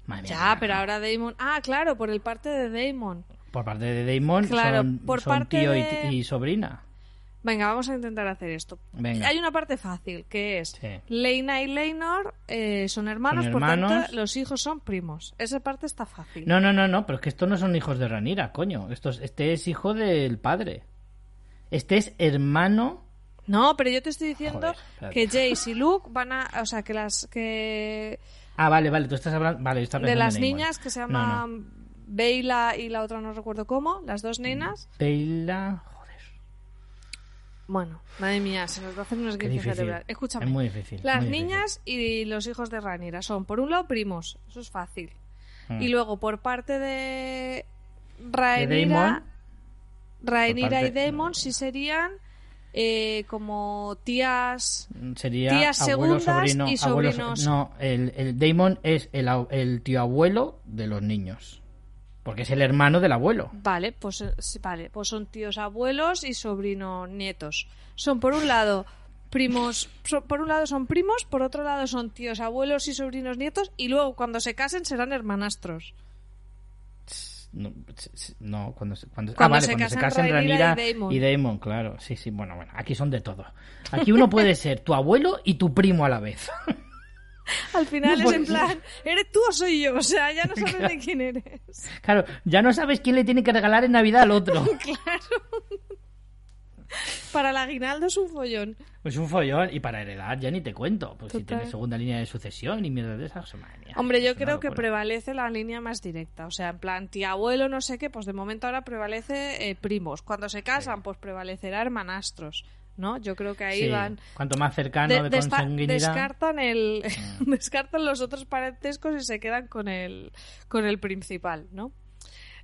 Madre Ya, pero ahora Damon, ah, claro, por el parte de Damon. Por parte de Damon Claro, son, por son parte tío y, sobrina. Venga, vamos a intentar hacer esto. Venga. Hay una parte fácil, que es Sí. Leina y Leinor eh, son hermanos, Son por tanto los hijos son primos. Esa parte está fácil. No, no, no, no, pero es que estos no son hijos de Ranira, coño. Estos, este es hijo del padre. Este es hermano. No, pero yo te estoy diciendo Joder, que Jace y Luke van a, o sea, que las que Ah, vale, vale, tú estás hablando. Vale, estaba de las niñas que se No, llaman no. Beyla y la otra no recuerdo cómo, las dos nenas. Beyla. Bueno, madre mía, se nos va a hacer un qué esguince cerebral. Escúchame. Es muy difícil. Las muy difícil. niñas y los hijos de Ranira son, por un lado, primos. Eso es fácil. Mm. Y luego, por parte de Rhaenyra. Rhaenyra y Daemon sí serían eh, como tías... Sería Tías abuelo, segundas sobrino, y abuelo, sobrinos. No, el, el Damon es el, au- el tío abuelo de los niños. Porque es el hermano del abuelo. Vale, pues eh, vale, pues son tíos abuelos y sobrinos nietos. Son por un lado primos, so- por un lado son primos, por otro lado son tíos abuelos y sobrinos nietos y luego cuando se casen serán hermanastros. No, no, cuando se, cuando, ah, Cuando vale, se cuando se casen Ranira y Daemon. y Daemon, claro. Sí, sí, bueno, bueno, aquí son de todo. Aquí uno puede ser tu abuelo y tu primo a la vez. [laughs] [laughs] Al final No, es en plan, ¿eres tú o soy yo? O sea, ya no sabes de quién eres. Claro, ya no sabes quién le tiene que regalar en Navidad al otro. [laughs] Para el aguinaldo es un follón. Pues un follón. Y para heredar ya ni te cuento. Pues si tienes segunda línea de sucesión y mierda de esas, madre mía, Hombre, yo es creo que prevalece la línea más directa. O sea, en plan, tía abuelo, no sé qué, pues de momento ahora prevalece eh, primos. Cuando se casan, pues prevalecerá hermanastros. ¿No? Yo creo que ahí Sí, van. Cuanto más cercano De- de, despa- consanguinidad. descartan el Mm. [laughs] descartan los otros parentescos y se quedan con el con el principal, ¿no?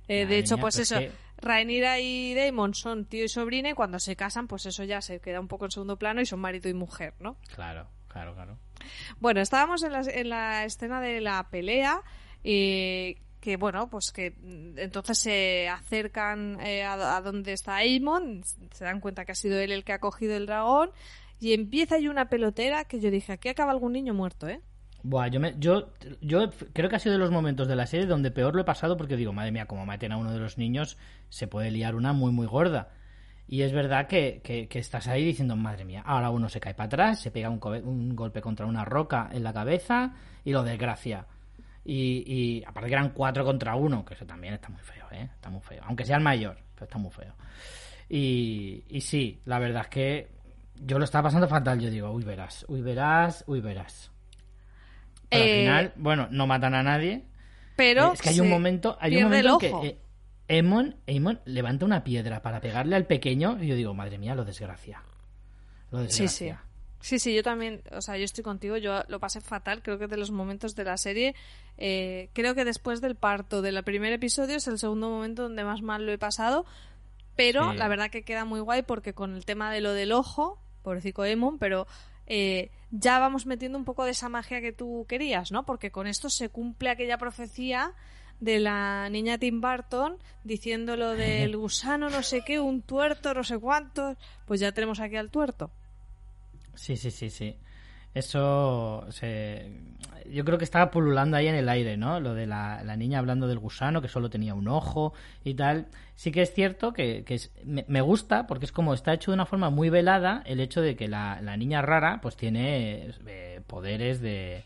Eh, de hecho, mía, pues pues eso, que- Rhaenyra y Daemon son tío y sobrina y cuando se casan, pues eso ya se queda un poco en segundo plano y son marido y mujer, ¿no? Claro, claro, claro. Bueno, estábamos en la, en la escena de la pelea eh, que bueno, pues que mm, entonces se acercan eh, a, donde está Aemon, se dan cuenta que ha sido él el que ha cogido el dragón y empieza ahí una pelotera que yo dije, aquí acaba algún niño muerto, ¿eh? Buah, yo, me, yo, yo creo que ha sido de los momentos de la serie donde peor lo he pasado porque digo, madre mía, como maten a uno de los niños, se puede liar una muy, muy gorda. Y es verdad que, que- estás ahí diciendo, madre mía, ahora uno se cae para atrás, se pega un golpe contra una roca en la cabeza y lo desgracia. Y, y aparte que eran cuatro contra uno, que eso también está muy feo, ¿eh? Está muy feo. Aunque sea el mayor, pero está muy feo. Y, y sí, la verdad es que yo lo estaba pasando fatal. Yo digo, uy, verás, uy, verás, uy, verás. Pero Eh, al final, bueno, no matan a nadie. Pero es que hay un momento, hay un momento el en ojo. que eh, Aemon, Aemon levanta una piedra para pegarle al pequeño y yo digo, madre mía, lo desgracia. Lo de Sí, sí. Sí, sí, yo también, o sea, yo estoy contigo, yo lo pasé fatal, creo que de los momentos de la serie, eh, creo que después del parto del primer episodio es el segundo momento donde más mal lo he pasado, pero Sí. la verdad que queda muy guay porque con el tema de lo del ojo, pobrecito Emon, pero eh, ya vamos metiendo un poco de esa magia que tú querías, ¿no? Porque con esto se cumple aquella profecía de la niña Tim Burton diciendo lo del [laughs] gusano no sé qué, un tuerto, no sé cuántos, pues ya tenemos aquí al tuerto. Sí, sí, sí, sí. Eso se... yo creo que estaba pululando ahí en el aire, ¿no? Lo de la, la niña hablando del gusano, que solo tenía un ojo y tal. Sí que es cierto que, que es- me, gusta porque es como está hecho de una forma muy velada el hecho de que la, la niña rara pues tiene eh, poderes de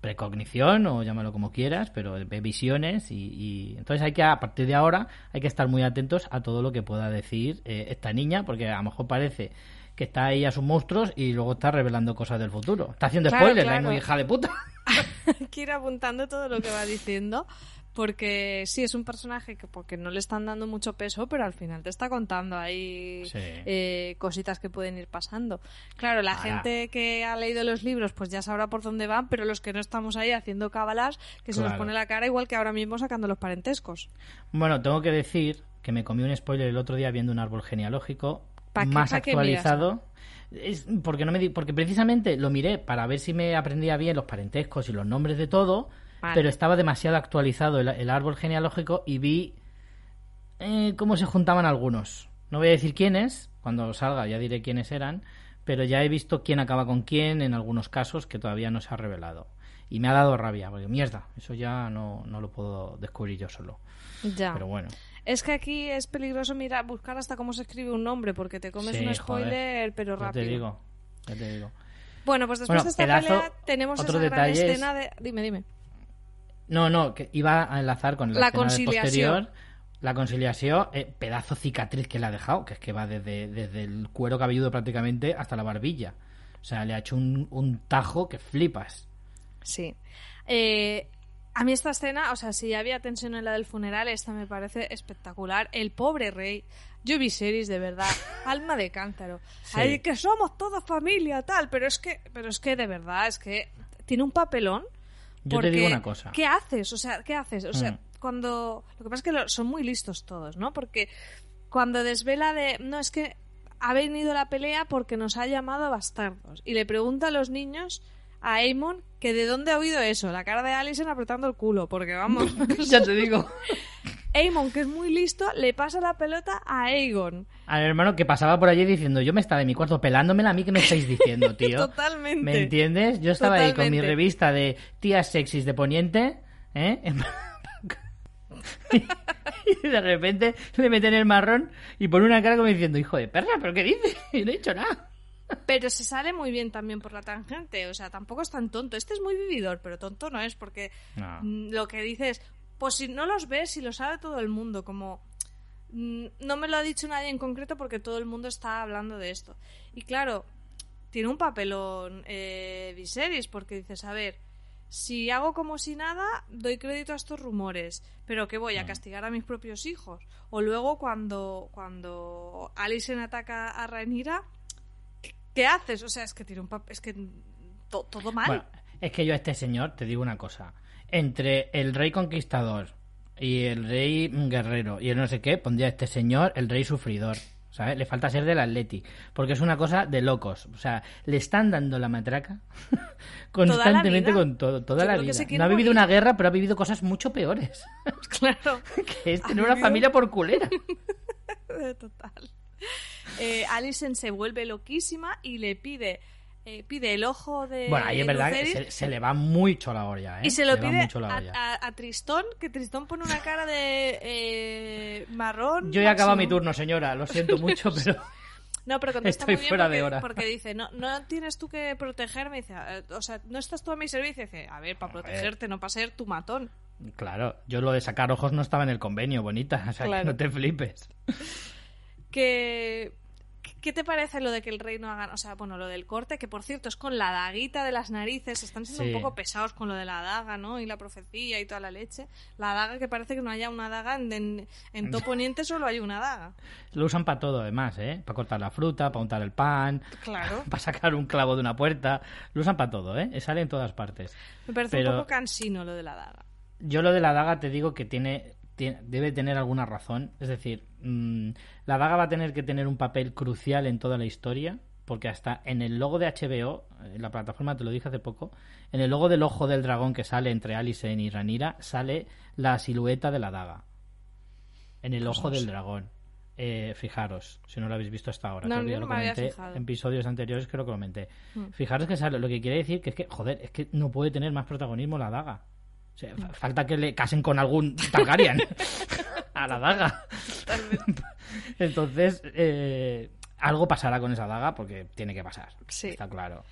precognición o llámalo como quieras, pero ve visiones y, y entonces hay que a partir de ahora hay que estar muy atentos a todo lo que pueda decir eh, esta niña porque a lo mejor parece que está ahí a sus monstruos y luego está revelando cosas del futuro. Está haciendo Claro, spoilers, la claro. muy hija de puta. [laughs] Hay que ir apuntando todo lo que va diciendo. Porque sí, es un personaje que porque no le están dando mucho peso, pero al final te está contando ahí Sí. eh, cositas que pueden ir pasando. Claro, la Ahora. gente que ha leído los libros pues ya sabrá por dónde van, pero los que no estamos ahí haciendo cábalas, que se nos pone la cara igual que ahora mismo sacando los parentescos. Bueno, tengo que decir que me comí un spoiler el otro día viendo un árbol genealógico ¿Pa qué- más pa actualizado. Es porque no me di- porque precisamente lo miré para ver si me aprendía bien los parentescos y los nombres de todo, Vale. pero estaba demasiado actualizado el, el árbol genealógico y vi eh, cómo se juntaban algunos. No voy a decir quiénes, cuando salga ya diré quiénes eran, pero ya he visto quién acaba con quién en algunos casos que todavía no se ha revelado. Y me ha dado rabia, porque mierda, eso ya no, no lo puedo descubrir yo solo. Ya. Pero bueno. Es que aquí es peligroso mirar, buscar hasta cómo se escribe un nombre, porque te comes Sí, un joder. spoiler, pero Ya rápido. te digo, ya te digo. Bueno, pues después Bueno, de esta pedazo- pelea tenemos otro esa gran escena de... Dime, dime. No, no, que iba a enlazar con la, La conciliación. posterior. La conciliación, eh, pedazo cicatriz que le ha dejado, que es que va desde, desde el cuero cabelludo prácticamente hasta la barbilla. O sea, le ha hecho un, un tajo que flipas. Sí. Eh, a mí esta escena, o sea, si ya había tensión en la del funeral, esta me parece espectacular. El pobre rey. Yo vi series de verdad, [laughs] alma de cántaro. Sí. Ay, que somos toda familia, tal, pero es que, pero es que de verdad, es que tiene un papelón. Yo te digo porque, una cosa. ¿Qué haces? O sea, ¿qué haces? O sea, Mm. cuando. Lo que pasa es que lo- son muy listos todos, ¿no? Porque cuando desvela de. No, es que ha venido la pelea porque nos ha llamado bastardos. Y le pregunta a los niños, a Aemon, que de dónde ha oído eso. La cara de Alison apretando el culo, porque vamos. [laughs] ya te digo. [laughs] Aemon, que es muy listo, le pasa la pelota a Aegon. Al hermano que pasaba por allí diciendo, yo me estaba en mi cuarto pelándomela, a mí que me estáis diciendo, [laughs] tío. Totalmente. ¿Me entiendes? Yo estaba ahí con mi revista de tías sexys de Poniente, ¿eh? y de repente le meten el marrón y pone una cara como diciendo, hijo de perra, ¿pero qué dices? Yo no he dicho nada. Pero se sale muy bien también por la tangente, o sea, tampoco es tan tonto. Este es muy vividor, pero tonto no es, porque No. mm, lo que dices, pues si no los ves, si lo sabe todo el mundo, como mm, no me lo ha dicho nadie en concreto porque todo el mundo está hablando de esto. Y claro, tiene un papelón eh, Viserys, porque dices, a ver, si hago como si nada, doy crédito a estos rumores, pero que voy a castigar a mis propios hijos. O luego cuando, cuando Alicent ataca a Rhaenyra, ¿qué- ¿qué haces? O sea, es que tiene un papel, es que to- todo mal. Bueno, es que yo a este señor te digo una cosa. Entre el rey conquistador y el rey guerrero y el no sé qué, pondría a este señor el rey sufridor. ¿Sabes? Le falta ser del Atleti. Porque es una cosa de locos. O sea, le están dando la matraca [laughs] constantemente con todo, toda la vida. No ha vivido morir. una guerra, pero ha vivido cosas mucho peores. claro. [laughs] que es tener una familia por culera. [laughs] Total. Eh, Alicent se vuelve loquísima y le pide eh, pide el ojo de Bueno, ahí es verdad que se, se le va mucho la olla, ¿eh? y se lo va pide mucho la a, olla. a- a Tristón, que Tristón pone una cara de eh, marrón. Yo he acabado mi turno, señora. Lo siento mucho, [laughs] pero... No, pero contesta Estoy muy bien fuera porque, de hora. porque dice, no, no tienes tú que protegerme. Dice, "Eh, o sea, no estás tú a mi servicio. Dice, a ver, para protegerte, no para ser tu matón. Claro, yo lo de sacar ojos no estaba en el convenio, bonita. [laughs] O sea, Claro. que no te flipes. [laughs] que, ¿Qué te parece lo de que el rey no haga, o sea, bueno, lo del corte, que por cierto es con la daguita de las narices, están siendo Sí. un poco pesados con lo de la daga, ¿no? Y la profecía y toda la leche. La daga que parece que no haya una daga, en, en, en todo [laughs] Poniente solo hay una daga. Lo usan para todo, además, ¿eh? Para cortar la fruta, para untar el pan, Claro. [laughs] para sacar un clavo de una puerta. Lo usan para todo, ¿eh? Sale en todas partes. Me parece Pero- un poco cansino lo de la daga. Yo lo de la daga te digo que tiene, tiene- debe tener alguna razón. Es decir, mm, la daga va a tener que tener un papel crucial en toda la historia. Porque hasta en el logo de HBO, en la plataforma te lo dije hace poco, en el logo del ojo del dragón que sale entre Alicent y Ranira, sale la silueta de la daga. En el ojo del dragón. Eh, fijaros, si no lo habéis visto hasta ahora. No, creo que yo ya no lo comenté en episodios anteriores, creo que lo comenté. Mm. Fijaros que sale, lo que quiere decir que es que, joder, es que no puede tener más protagonismo la daga. O sea, fa- falta que le casen con algún Targaryen [laughs] a la daga. Entonces, eh, algo pasará con esa daga porque tiene que pasar. Sí. Está claro.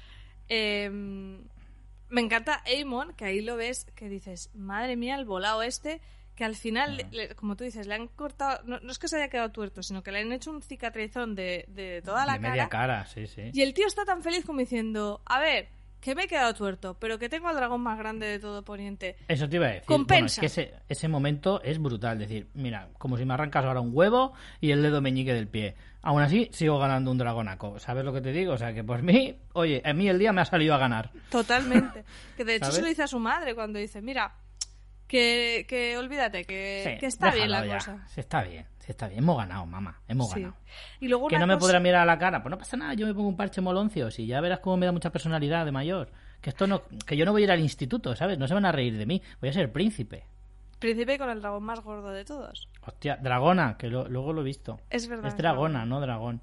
Eh, me encanta Aemon, que ahí lo ves, que dices, madre mía, el volado este, que al final, le- como tú dices, le han cortado, no, no es que se haya quedado tuerto, sino que le han hecho un cicatrizón de, de toda la de cara. media cara, sí, sí. Y el tío está tan feliz como diciendo, a ver, que me he quedado tuerto, pero que tengo al dragón más grande de todo Poniente. Eso te iba a decir. Compensa. Bueno, es que ese, ese momento es brutal. decir, mira, como si me arrancas ahora un huevo y el dedo meñique del pie. Aún así, sigo ganando un dragonaco. ¿Sabes lo que te digo? O sea, que por mí, oye, a mí el día me ha salido a ganar. Totalmente. [laughs] Que de hecho ¿Sabes? se lo dice a su madre cuando dice, mira, que, que olvídate, que, Sí, que está bien la ya. cosa. Sí, está bien, está bien. Hemos ganado, mamá. Hemos Sí. ganado. Y luego Que no me podrá mirar a la cara. Pues no pasa nada, yo me pongo un parche moloncio. Si ya verás cómo me da mucha personalidad de mayor. Que esto no, que yo no voy a ir al instituto, ¿sabes? No se van a reír de mí. Voy a ser príncipe. Príncipe con el dragón más gordo de todos. Hostia, dragona, que lo- luego lo he visto. Es verdad. Es dragona, no dragón.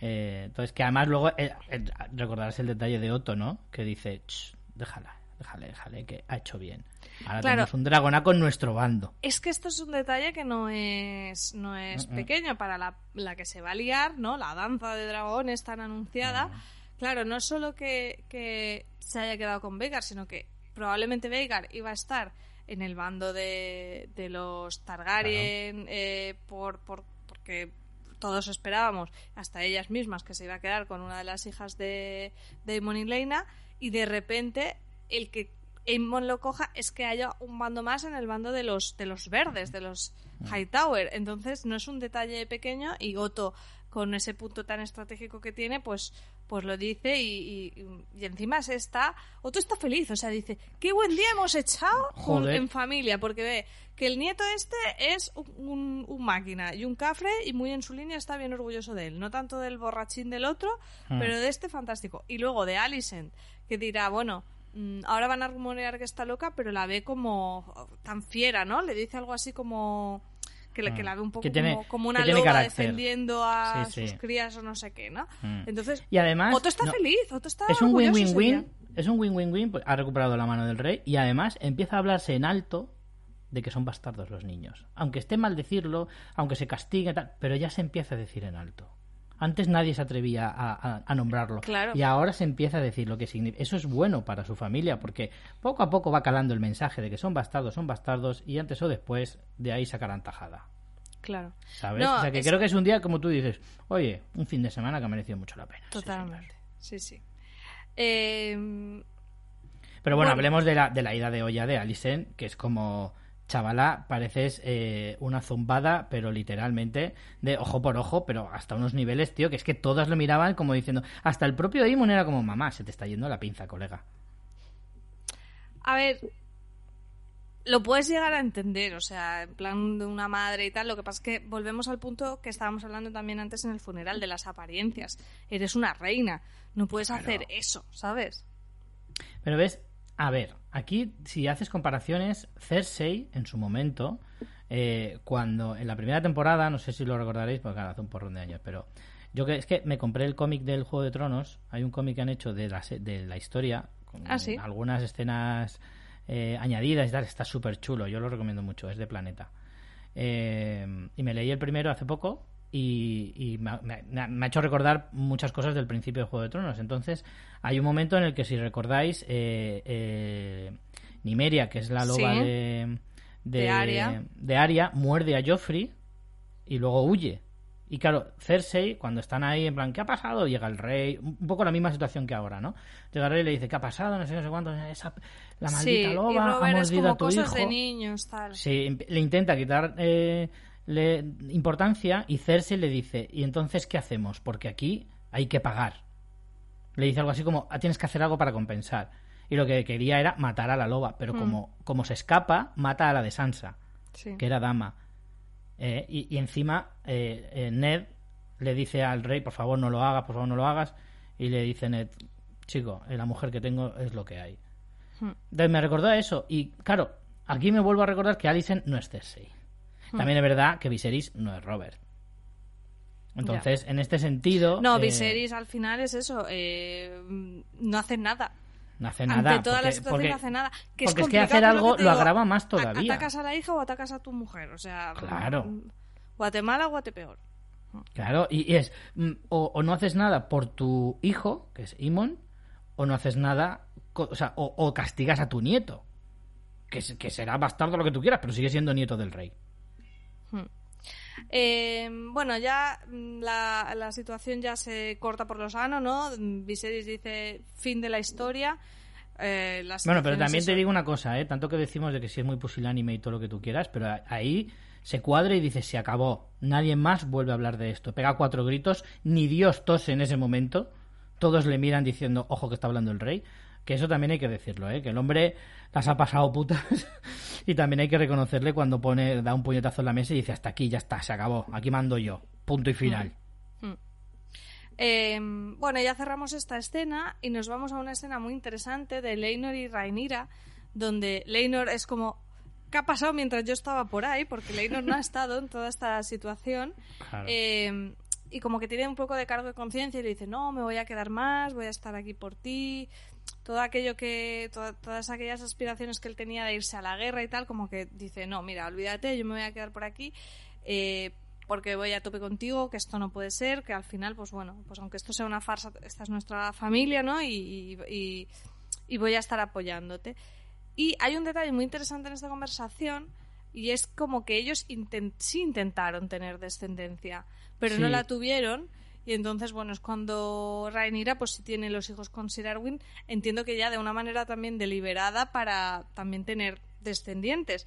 Eh, entonces, que además luego eh, eh, recordarás el detalle de Otto, ¿no? Que dice, "Ch, déjala, déjale, déjale, que ha hecho bien. Ahora Claro. tenemos un dragonaco en nuestro bando. Es que esto es un detalle que no es, no es pequeño para la, la que se va a liar, ¿no? La danza de dragones tan anunciada. Mm. Claro, no solo que, que se haya quedado con Veigar, sino que probablemente Veigar iba a estar en el bando de, de los Targaryen eh, por, por, porque todos esperábamos, hasta ellas mismas, que se iba a quedar con una de las hijas de, de Aemon y Leina, y de repente el que Aemon lo coja es que haya un bando más en el bando de los, de los verdes, de los Hightower. Entonces no es un detalle pequeño y Otto, con ese punto tan estratégico que tiene, pues, pues lo dice y, y- y encima se está... Otto está feliz, o sea, dice, qué buen día hemos echado con- en familia, porque ve que el nieto este es un, un- un máquina y un cafre y muy en su línea está bien orgulloso de él. No tanto del borrachín del otro, Hmm. pero de este fantástico. Y luego de Alicent, que dirá, bueno, mm, ahora van a rumorear que está loca, pero la ve como tan fiera, ¿no? Le dice algo así como que, que Mm. la ve un poco Que tiene- como, como que una tiene loba defendiendo a Sí, sí. sus crías o no sé qué, ¿no? Mm. Entonces, Y además... Otto está no, feliz, Otto está Es un win-win-win. Es un win-win-win. pues, ha recuperado la mano del rey y además empieza a hablarse en alto de que son bastardos los niños. Aunque esté mal decirlo, aunque se castigue, tal, pero ya se empieza a decir en alto. Antes nadie se atrevía a, a- a nombrarlo. Claro. Y ahora se empieza a decir lo que significa. Eso es bueno para su familia, porque poco a poco va calando el mensaje de que son bastardos, son bastardos, y antes o después de ahí sacarán tajada. Claro. ¿Sabes? No, o sea, que es- creo que es un día, como tú dices, oye, un fin de semana que ha merecido mucho la pena. Totalmente. Sí, sí. Eh, Pero bueno, Bueno. hablemos de la, de la ida de olla de Alicent, que es como, chavala, pareces eh, una zumbada, pero literalmente, de ojo por ojo, pero hasta unos niveles, tío, que es que todas lo miraban como diciendo, hasta el propio Damon era como, mamá, se te está yendo la pinza, colega. A ver, lo puedes llegar a entender, o sea, en plan de una madre y tal. Lo que pasa es que volvemos al punto que estábamos hablando también antes en el funeral de las apariencias. Eres una reina, no puedes Claro. hacer eso, ¿sabes? Pero ves, a ver, aquí si haces comparaciones, Cersei en su momento, eh, cuando en la primera temporada, no sé si lo recordaréis, porque claro, hace un porrón de años, pero yo que es que me compré el cómic del Juego de Tronos, hay un cómic que han hecho de la, de la historia, con Ah, ¿sí? algunas escenas eh, añadidas y tal, está súper chulo, yo lo recomiendo mucho, es de Planeta. Eh, y me leí el primero hace poco y, y me, ha- me ha- me ha hecho recordar muchas cosas del principio de Juego de Tronos. Entonces, hay un momento en el que, si recordáis, eh, eh, Nimeria, que es la loba Sí. de, De Arya, muerde a Joffrey y luego huye. Y claro, Cersei, cuando están ahí en plan, ¿qué ha pasado? Llega el rey, un poco la misma situación que ahora, ¿no? Llega el rey y le dice, ¿qué ha pasado? No sé, no sé cuánto, esa, la maldita sí, loba y ha es mordido como a tu cosas hijo. de niños, tal. Sí, le intenta quitar eh, le- importancia y Cersei le dice, ¿y entonces qué hacemos? Porque aquí hay que pagar. Le dice algo así como, "Ah, tienes que hacer algo para compensar. Y lo que quería era matar a la loba, pero Mm. como, como se escapa, mata a la de Sansa, Sí. que era dama. Eh, y, y encima eh, eh, Ned le dice al rey, por favor no lo hagas, por favor no lo hagas. Y le dice Ned, chico, la mujer que tengo es lo que hay. Hmm. Entonces me recordó a eso. Y claro, aquí me vuelvo a recordar que Alicent no es Cersei. Hmm. También es verdad que Viserys no es Robert. Entonces, en este sentido... No, eh, Viserys al final es eso, eh, no hace nada. no hace nada. Ante toda la porque- situación porque- no hace nada. Que porque es que complicado, hacer algo que lo digo, agrava más todavía. ¿Atacas a la hija o atacas a tu mujer? O sea, Claro. mm, Guatemala o Guatepeor. Claro, y, y es mm, o, o no haces nada por tu hijo, que es Imon, o no haces nada, o sea, o, o castigas a tu nieto, que, es- que será bastardo lo que tú quieras, pero sigue siendo nieto del rey. Eh, bueno, ya mm, la, la situación ya se corta por lo sano, ¿no? Viserys dice fin de la historia. Eh, Bueno, pero también te digo una cosa, ¿eh? Tanto que decimos de que si es muy pusilánime y todo lo que tú quieras, pero ahí se cuadra y dice, se acabó. Nadie más vuelve a hablar de esto. Pega cuatro gritos, ni Dios tose en ese momento. Todos le miran diciendo, ojo que está hablando el rey. Que eso también hay que decirlo, ¿eh? Que el hombre las ha pasado putas. [laughs] y también hay que reconocerle cuando pone, da un puñetazo en la mesa y dice, hasta aquí, ya está, se acabó. Aquí mando yo. Punto y final. Eh, bueno, ya cerramos esta escena y nos vamos a una escena muy interesante de Leinor y Rhaenyra, donde Leinor es como ¿qué ha pasado mientras yo estaba por ahí? Porque Leinor no ha estado en toda esta situación. Claro. Eh, y como que tiene un poco de cargo de conciencia y le dice, no, me voy a quedar más, voy a estar aquí por ti. Todo aquello que, toda- todas aquellas aspiraciones que él tenía de irse a la guerra y tal, como que dice, no, mira, olvídate, yo me voy a quedar por aquí. eh, porque voy a tope contigo, que esto no puede ser, que al final, pues bueno, pues aunque esto sea una farsa, esta es nuestra familia, ¿no? Y, y- y voy a estar apoyándote. Y hay un detalle muy interesante en esta conversación y es como que ellos inten- sí intentaron tener descendencia, pero no la tuvieron. Y entonces, bueno, es cuando Rhaenyra, pues si tiene los hijos con Sir Arwyn, entiendo que ya de una manera también deliberada para también tener descendientes.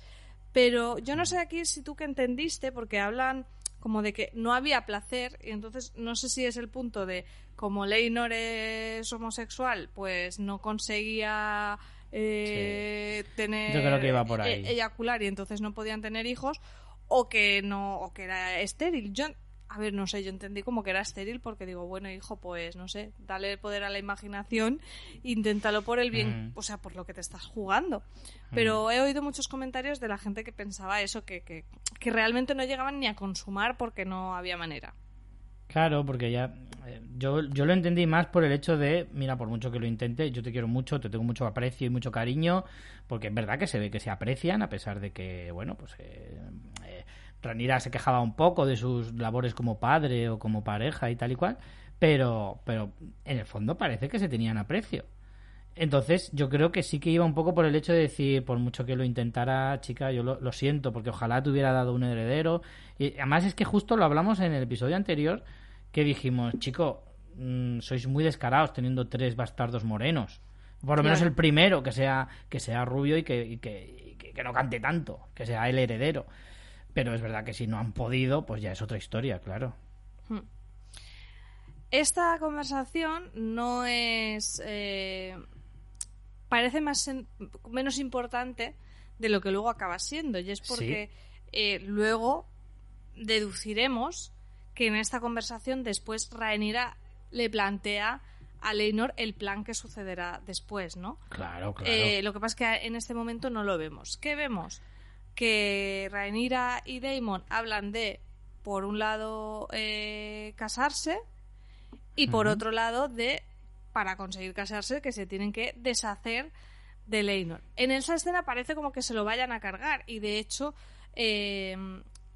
Pero yo no sé aquí si tú que entendiste, porque hablan como de que no había placer, y entonces no sé si es el punto de como Leinor es homosexual, pues no conseguía eh, tener Yo creo que iba por ahí. e- eyacular y entonces no podían tener hijos, o que no, o que era estéril. Yo a ver, no sé, yo entendí como que era estéril porque digo, bueno, hijo, pues no sé, dale poder a la imaginación, inténtalo por el bien, o sea, por lo que te estás jugando. Pero he oído muchos comentarios de la gente que pensaba eso, que, que, que realmente no llegaban ni a consumar porque no había manera. Claro, porque ya eh, yo, yo lo entendí más por el hecho de, mira, por mucho que lo intente, yo te quiero mucho, te tengo mucho aprecio y mucho cariño, porque es verdad que se ve que se aprecian, a pesar de que, bueno, pues eh, eh, Rhaenyra se quejaba un poco de sus labores como padre o como pareja y tal y cual, pero, pero en el fondo parece que se tenían aprecio. Entonces, yo creo que sí que iba un poco por el hecho de decir, por mucho que lo intentara, chica, yo lo, lo siento, porque ojalá te hubiera dado un heredero. Y además es que justo lo hablamos en el episodio anterior, que dijimos, chico, mm, sois muy descarados teniendo tres bastardos morenos. Por lo menos el primero, que sea, que sea rubio y que, y que, y que- que no cante tanto, que sea el heredero. Pero es verdad que si no han podido, pues ya es otra historia, claro. Esta conversación no es. eh, parece más en- menos importante de lo que luego acaba siendo. Y es porque eh, luego deduciremos que en esta conversación después Rhaenyra le plantea a Leinor el plan que sucederá después, ¿no? Claro, claro. Eh, lo que pasa es que en este momento no lo vemos. ¿Qué vemos? Que Rhaenyra y Daemon hablan de, por un lado, eh, casarse y por otro lado, de, para conseguir casarse, que se tienen que deshacer de Leinor. En esa escena parece como que se lo vayan a cargar y de hecho, eh,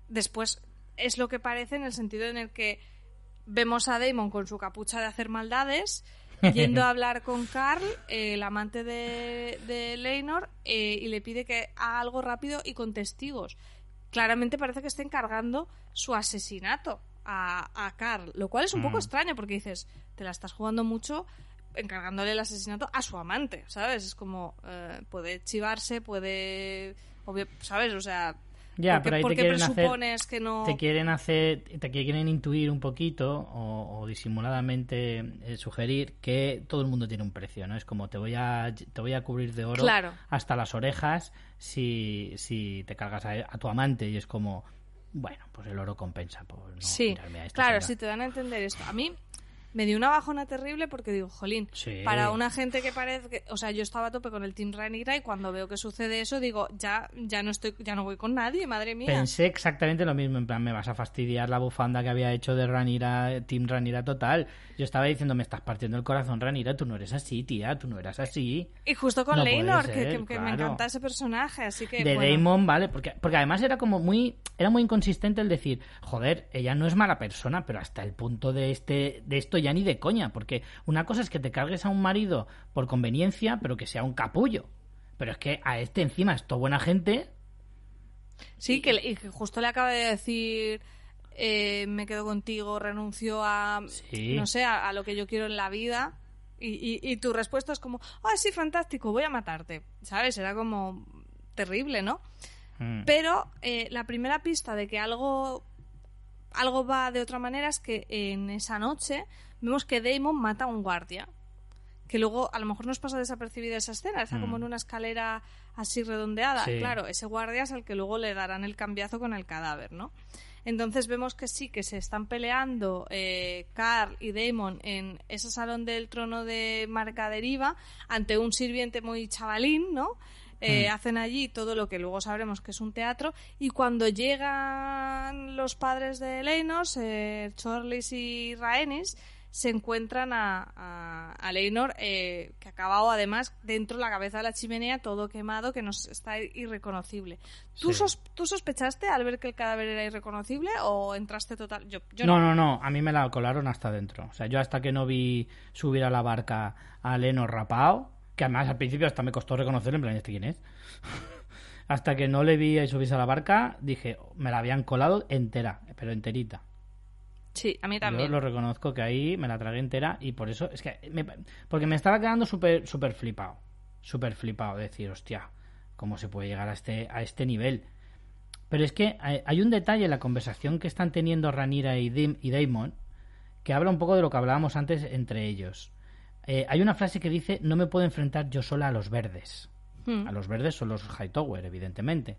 después es lo que parece en el sentido en el que vemos a Damon con su capucha de hacer maldades yendo a hablar con Carl, eh, el amante de, de Leinor, eh, y le pide que haga algo rápido y con testigos. Claramente parece que está encargando su asesinato a, a Carl, lo cual es un poco Mm. extraño porque dices, te la estás jugando mucho encargándole el asesinato a su amante, ¿sabes? Es como, eh, puede chivarse, puede, obvio- ¿sabes? O sea, Ya, ¿por qué, pero ahí te quieren hacer- que no...? te quieren hacer, te quieren intuir un poquito o, o disimuladamente eh, sugerir que todo el mundo tiene un precio, ¿no? Es como te voy a te voy a cubrir de oro Claro. hasta las orejas si, si te cargas a, a tu amante y es como bueno, pues el oro compensa por no sí, a esta claro, si te dan a entender esto. A mí me dio una bajona terrible porque digo, jolín, Sí. para una gente que parece que, o sea, yo estaba a tope con el Team Ranira y cuando veo que sucede eso digo, ya ya no estoy ya no voy con nadie, madre mía. Pensé exactamente lo mismo, en plan, me vas a fastidiar la bufanda que había hecho de Ranira, Team Ranira total. Yo estaba diciendo, me estás partiendo el corazón, Ranira, tú no eres así, tía, tú no eras así. Y justo con No Leinor, que, ser, que- que me claro. encanta ese personaje, así que de bueno. Damon, ¿vale? Porque, porque además era como muy, era muy inconsistente el decir, joder, ella no es mala persona, pero hasta el punto de este, de esto ya ni de coña, porque una cosa es que te cargues a un marido por conveniencia, pero que sea un capullo. Pero es que a este encima es toda buena gente. Sí, que, y que justo le acaba de decir, eh, me quedo contigo, renuncio a, Sí. no sé, a, a lo que yo quiero en la vida. Y, y- y tu respuesta es como, ah, sí, fantástico, voy a matarte. ¿Sabes? Era como terrible, ¿no? Mm. Pero eh, la primera pista de que algo, algo va de otra manera es que en esa noche vemos que Damon mata a un guardia. Que luego a lo mejor nos pasa desapercibida esa escena, está como Mm. en una escalera así redondeada. Sí. Claro, ese guardia es el que luego le darán el cambiazo con el cadáver, ¿no? Entonces vemos que sí, que se están peleando eh, Carl y Damon en ese salón del trono de Marca Deriva ante un sirviente muy chavalín, ¿no? Eh, Mm. Hacen allí todo lo que luego sabremos que es un teatro y cuando llegan los padres de Leinor, eh, Chorlis y Rhaenys, se encuentran a, a, a Leinor eh, que ha acabado además dentro de la cabeza de la chimenea todo quemado que nos está irreconocible. ¿Tú, Sí. sos- ¿Tú sospechaste al ver que el cadáver era irreconocible o entraste total? Yo, yo no, no, no, a mí me la colaron hasta dentro. O sea, yo hasta que no vi subir a la barca a Leno rapao, que además al principio hasta me costó reconocerlo, en plan, ¿este quién es? [laughs] hasta que no le vi subirse a la barca, dije, me la habían colado entera, pero enterita. Sí, a mí Yo también. lo reconozco que ahí me la tragué entera y por eso es que me- porque me estaba quedando súper súper flipado, súper flipado de decir, hostia, cómo se puede llegar a este a este nivel. Pero es que hay, un detalle en la conversación que están teniendo Ranira y, Dim- y Damon que habla un poco de lo que hablábamos antes entre ellos. Eh, hay una frase que dice, no me puedo enfrentar yo sola a los verdes. Mm. A los verdes son los Hightower, evidentemente.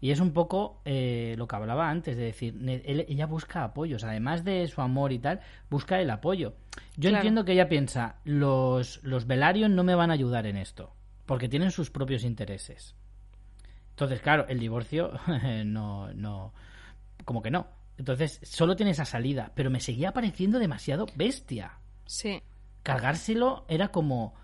Y es un poco eh, lo que hablaba antes, de decir, él- ella busca apoyos, además de su amor y tal, busca el apoyo. Yo Claro. entiendo que ella piensa, los, los Velaryon no me van a ayudar en esto, porque tienen sus propios intereses. Entonces, claro, el divorcio [laughs] no, no, como que no. Entonces, solo tiene esa salida, pero me seguía pareciendo demasiado bestia. Sí. Cargárselo era como,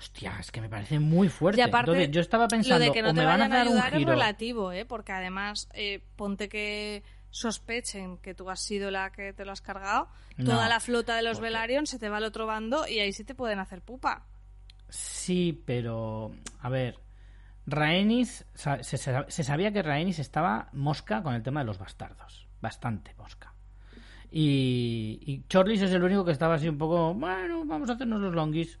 hostia, es que me parece muy fuerte. Y aparte, Entonces, yo estaba pensando, lo de que no o te me van a vayan a dar un ayudar es giro. relativo, ¿eh? Porque además, eh, ponte que sospechen que tú has sido la que te lo has cargado, No, toda la flota de los porque- Velaryon se te va al otro bando y ahí sí te pueden hacer pupa. Sí, pero a ver, Rhaenys sa- se, se- se sabía que Rhaenys estaba mosca con el tema de los bastardos, bastante mosca. Y, y Chorlis es el único que estaba así un poco, bueno, vamos a hacernos los longis,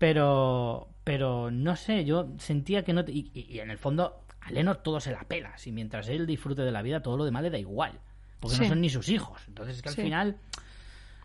pero pero no sé, yo sentía que no te- y, y- y en el fondo a Lenor todo se la pela, si mientras él disfrute de la vida todo lo demás le da igual, porque no son ni sus hijos, entonces es que al Sí. final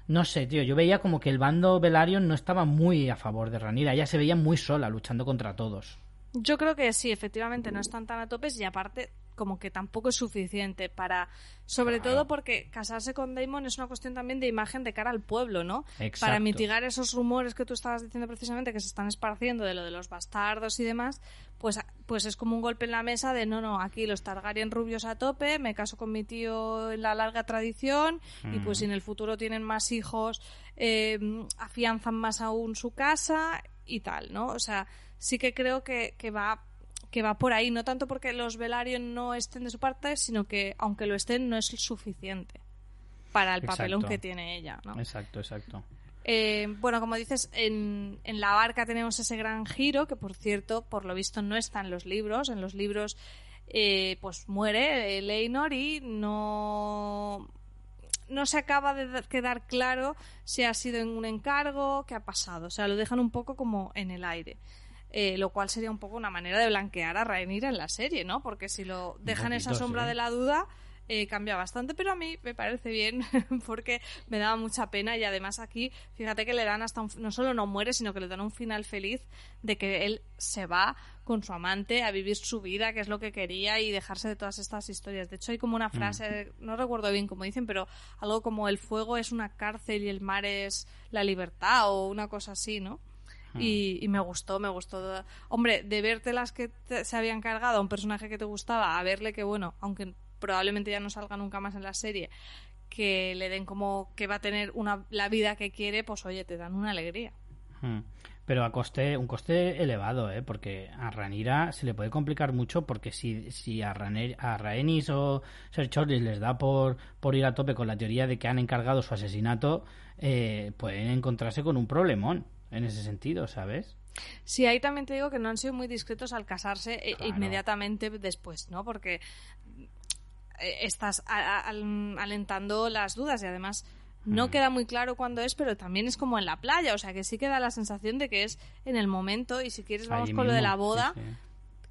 no sé, tío, yo veía como que el bando Velaryon no estaba muy a favor de Ranira, ella se veía muy sola luchando contra todos. Yo creo que sí, efectivamente no están tan a topes y aparte como que tampoco es suficiente para, sobre Claro. todo porque casarse con Damon es una cuestión también de imagen de cara al pueblo, ¿no? Exacto. Para mitigar esos rumores que tú estabas diciendo precisamente que se están esparciendo de lo de los bastardos y demás, pues, pues es como un golpe en la mesa de no, no, aquí los Targaryen rubios a tope, me caso con mi tío en la larga tradición y pues si en el futuro tienen más hijos, eh, afianzan más aún su casa y tal, ¿no? O sea, sí que creo que, que va que va por ahí, no tanto porque los Velaryon no estén de su parte, sino que aunque lo estén no es suficiente para el papelón Exacto. que tiene ella, ¿no? Exacto, exacto. Eh, bueno, como dices, en, en la barca tenemos ese gran giro, que por cierto, por lo visto no está en los libros. En los libros, eh, pues muere eh, Leinor y no. no se acaba de quedar claro si ha sido en un encargo, qué ha pasado. O sea, lo dejan un poco como en el aire. Eh, lo cual sería un poco una manera de blanquear a Rhaenyra en la serie, ¿no? Porque si lo dejan esa sombra de la duda, eh, cambia bastante, pero a mí me parece bien [laughs] porque me daba mucha pena y además aquí, fíjate que le dan hasta un, no solo no muere, sino que le dan un final feliz de que él se va con su amante a vivir su vida, que es lo que quería y dejarse de todas estas historias. De hecho, hay como una mm. frase, no recuerdo bien cómo dicen, pero algo como el fuego es una cárcel y el mar es la libertad o una cosa así, ¿no? Mm. Y, me gustó, me gustó. Hombre, de verte las que se habían cargado a un personaje que te gustaba, a verle que, bueno, aunque probablemente ya no salga nunca más en la serie, que le den como que va a tener una, la vida que quiere, pues oye, te dan una alegría. Mm. Pero a coste, un coste elevado, ¿eh? porque a Ranira se le puede complicar mucho porque si, si a, a Rhaenys o Ser Chorlis les da por, por ir a tope con la teoría de que han encargado su asesinato, eh, pueden encontrarse con un problemón en ese sentido, ¿sabes? Sí, ahí también te digo que no han sido muy discretos al casarse eh, inmediatamente después, ¿no? Porque eh, estás alentando las dudas y además no mm. queda muy claro cuándo es, pero también es como en la playa, o sea que sí queda la sensación de que es en el momento y si quieres vamos con lo de la boda.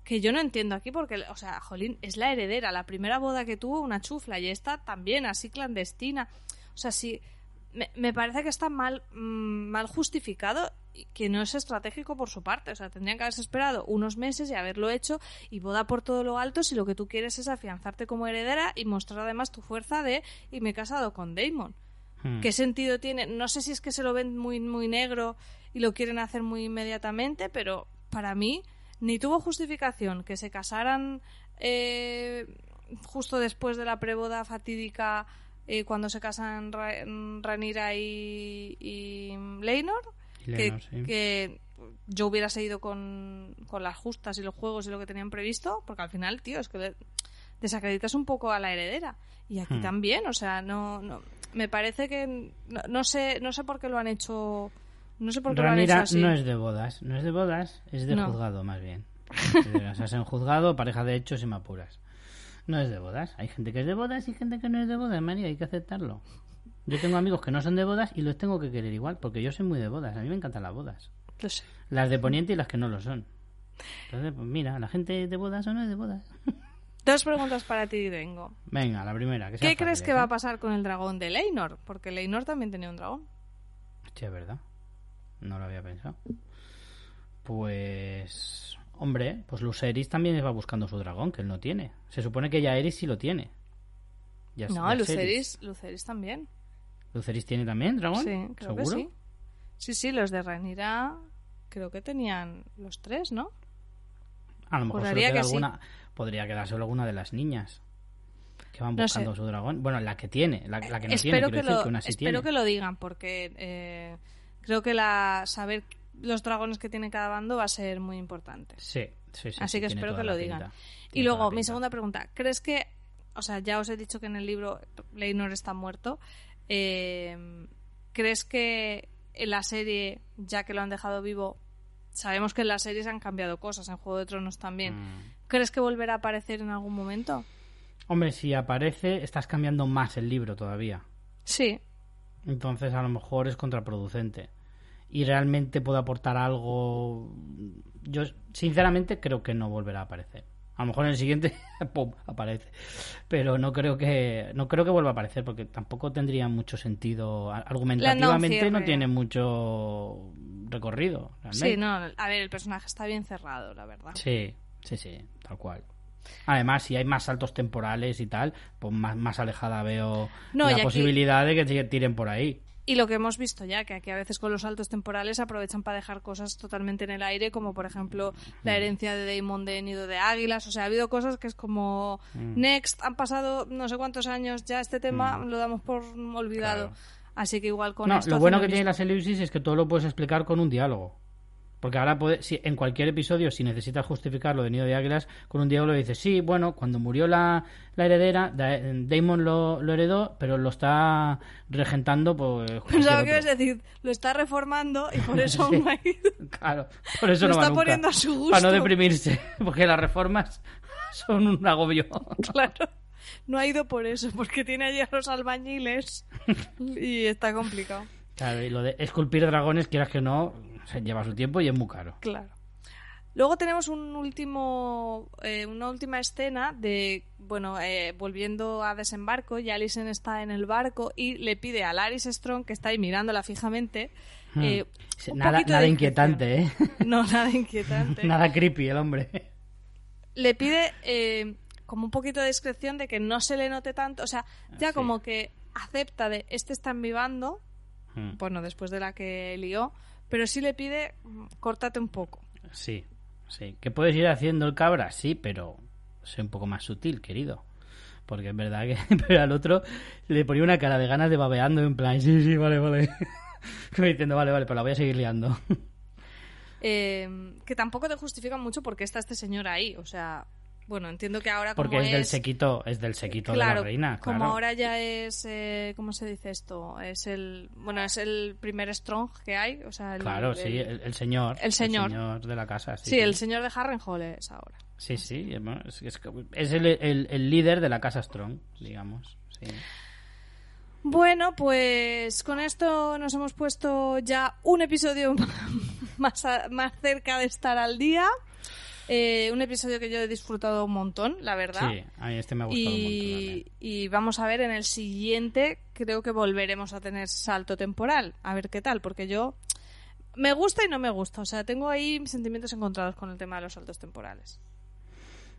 Que yo no entiendo aquí porque, o sea, Jolín es la heredera. La primera boda que tuvo, una chufla, y esta también, así clandestina. O sea, sí, me, parece que está mal, mm, mal justificado y que no es estratégico por su parte. O sea, tendrían que haberse esperado unos meses y haberlo hecho y boda por todo lo alto si lo que tú quieres es afianzarte como heredera y mostrar además tu fuerza de y me he casado con Damon. Hmm. ¿Qué sentido tiene? No sé si es que se lo ven muy, muy negro y lo quieren hacer muy inmediatamente, pero para mí ni tuvo justificación que se casaran eh, justo después de la preboda fatídica eh, cuando se casan Ranira y, y Leinor, que, yo hubiera seguido con, las justas y los juegos y lo que tenían previsto, porque al final, tío, es que desacreditas un poco a la heredera. Y aquí hmm. también, o sea, no, no me parece que no, sé no sé por qué lo han hecho no sé por qué lo han hecho así. no es de bodas, no es de bodas, es de juzgado más bien. [laughs] o sea, en juzgado, pareja de hechos y me apuras. No es de bodas. Hay gente que es de bodas y gente que no es de bodas, María, hay que aceptarlo. Yo tengo amigos que no son de bodas y los tengo que querer igual, porque yo soy muy de bodas. A mí me encantan las bodas. Las de Poniente y las que no lo son. Entonces, pues mira, la gente de bodas o no es de bodas. [laughs] Dos preguntas para ti, Vengo. Venga, la primera. ¿Qué crees que va a ¿eh? pasar con el dragón de Leinor? Porque Leinor también tenía un dragón. Sí, es verdad. No lo había pensado. Pues Hombre, pues Luceris también va buscando su dragón, que él no tiene. Se supone que ya Eris sí lo tiene. no, Luceris, también. ¿Luceris tiene también dragón? Sí, creo que sí. Sí, sí, los de Rhaenyra creo que tenían los tres, ¿no? A lo mejor que alguna... podría quedarse alguna de las niñas que van buscando su dragón. Bueno, la que tiene, la, que no espero tiene, que lo, Espero que lo digan, porque eh, creo que la saber los dragones que tiene cada bando va a ser muy importante. Sí, sí, sí. Así que espero que lo digan. Y luego, mi segunda pregunta. ¿Crees que, o sea, ya os he dicho que en el libro Leinor está muerto, eh, ¿crees que en la serie, ya que lo han dejado vivo, sabemos que en las series han cambiado cosas, en Juego de Tronos también, mm. ¿crees que volverá a aparecer en algún momento? Hombre, si aparece, estás cambiando más el libro todavía. Sí. Entonces, a lo mejor es contraproducente y realmente puede aportar algo, yo sinceramente creo que no volverá a aparecer. A lo mejor en el siguiente [laughs] ¡pum! aparece. Pero no creo que no creo que vuelva a aparecer porque tampoco tendría mucho sentido argumentativamente no, tiene mucho recorrido. Sí, no, a ver, el personaje está bien cerrado, la verdad. Sí, sí, sí, tal cual. Además, si hay más saltos temporales y tal, pues más, más alejada veo la posibilidad de que tiren por ahí. Y lo que hemos visto ya, que aquí a veces con los saltos temporales aprovechan para dejar cosas totalmente en el aire, como por ejemplo la mm. herencia de Damon de Nido de Águilas. O sea, ha habido cosas que es como, mm. next, han pasado no sé cuántos años, ya este tema mm. lo damos por olvidado. Así que igual con no, Lo bueno que tiene las elipsis es que todo lo puedes explicar con un diálogo. Porque ahora puede, si, en cualquier episodio, si necesitas justificar lo de Nido de Águilas, con un diálogo le dices, sí, bueno, cuando murió la, la heredera, Damon lo, lo, heredó, pero lo está regentando pues... [laughs] Pensaba que ibas a decir, lo está reformando y por [laughs] eso sí, Claro, por eso lo no está poniendo a su gusto. [laughs] Para no deprimirse, porque las reformas son un agobio. claro. no ha ido por eso, porque tiene allí a los albañiles y está complicado. Claro, y lo de esculpir dragones, quieras que no, se lleva su tiempo y es muy caro. Claro. Luego tenemos un último, eh, una última escena de, bueno, eh, volviendo a desembarco, y Alison está en el barco y le pide a Laris Strong, que está ahí mirándola fijamente, Hmm. eh, nada nada inquietante, ¿eh? No, nada inquietante. [laughs] nada creepy el hombre. Le pide eh, como un poquito de discreción de que no se le note tanto, o sea, ya Sí. como que acepta de este está en mi bando, Hmm, bueno, después de la que lió, pero sí le pide, mm, córtate un poco. Sí, sí. ¿Que puedes ir haciendo el cabra? Sí, pero sé un poco más sutil, querido. Porque es verdad que [laughs] pero al otro le ponía una cara de ganas de babeando en plan, sí, sí, vale, vale. [laughs] Como diciendo, vale, vale, pero la voy a seguir liando. Eh, que tampoco te justifican mucho porque está este señor ahí. O sea, bueno, entiendo que ahora como Porque es del sequito, es del sequito de la reina, como claro. ahora ya es, eh, ¿cómo se dice esto? Es el, bueno, es el primer strong que hay, o sea, el, Claro, el- sí, el, el señor. el señor. de la casa, sí. sí, el señor de Harrenhal es ahora. Sí, sí, es, es- es el, líder de la casa Strong, digamos. Sí. Bueno, pues con esto nos hemos puesto ya un episodio [laughs] más, a- más cerca de estar al día. Eh, un episodio que yo he disfrutado un montón, la verdad. Sí, a mí este me ha gustado un montón y, también. y vamos a ver en el siguiente, creo que volveremos a tener salto temporal. A ver qué tal, porque yo me gusta y no me gusta. O sea, tengo ahí sentimientos encontrados con el tema de los saltos temporales.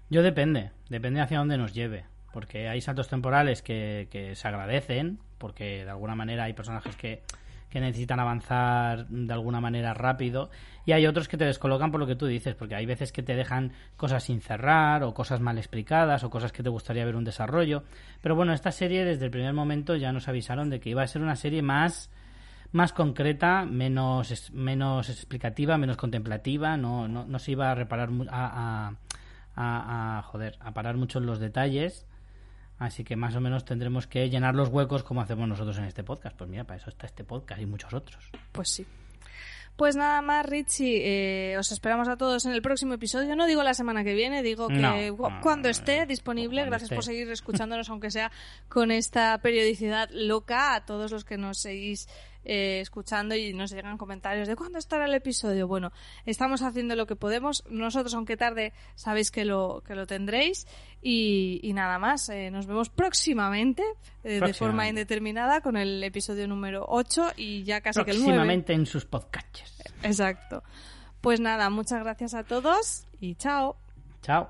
Yo depende, depende hacia dónde nos lleve. Porque hay saltos temporales que, que se agradecen, porque de alguna manera hay personajes que, que necesitan avanzar de alguna manera rápido, y hay otros que te descolocan por lo que tú dices, porque hay veces que te dejan cosas sin cerrar, o cosas mal explicadas, o cosas que te gustaría ver un desarrollo. Pero bueno, esta serie desde el primer momento ya nos avisaron de que iba a ser una serie más más concreta, menos menos explicativa, menos contemplativa, no, no, no se iba a reparar a, a- a- joder, a parar mucho en los detalles. Así que más o menos tendremos que llenar los huecos como hacemos nosotros en este podcast. Pues mira, para eso está este podcast y muchos otros. Pues sí. Pues nada más, Richie. eh, os esperamos a todos en el próximo episodio. No digo la semana que viene, digo que No, cu- no, cuando esté disponible. cuando Gracias por seguir escuchándonos, aunque sea con esta periodicidad loca. A todos los que nos seguís eh, escuchando y nos llegan comentarios de cuándo estará el episodio. Bueno, estamos haciendo lo que podemos. Nosotros, aunque tarde, sabéis que lo, que lo tendréis. Y, y nada más. eh, nos vemos próximamente, eh, de forma Próximamente. indeterminada, con el episodio número 8 y ya casi que el 9. Próximamente en sus podcasts. Exacto. Pues nada, muchas gracias a todos y chao. Chao.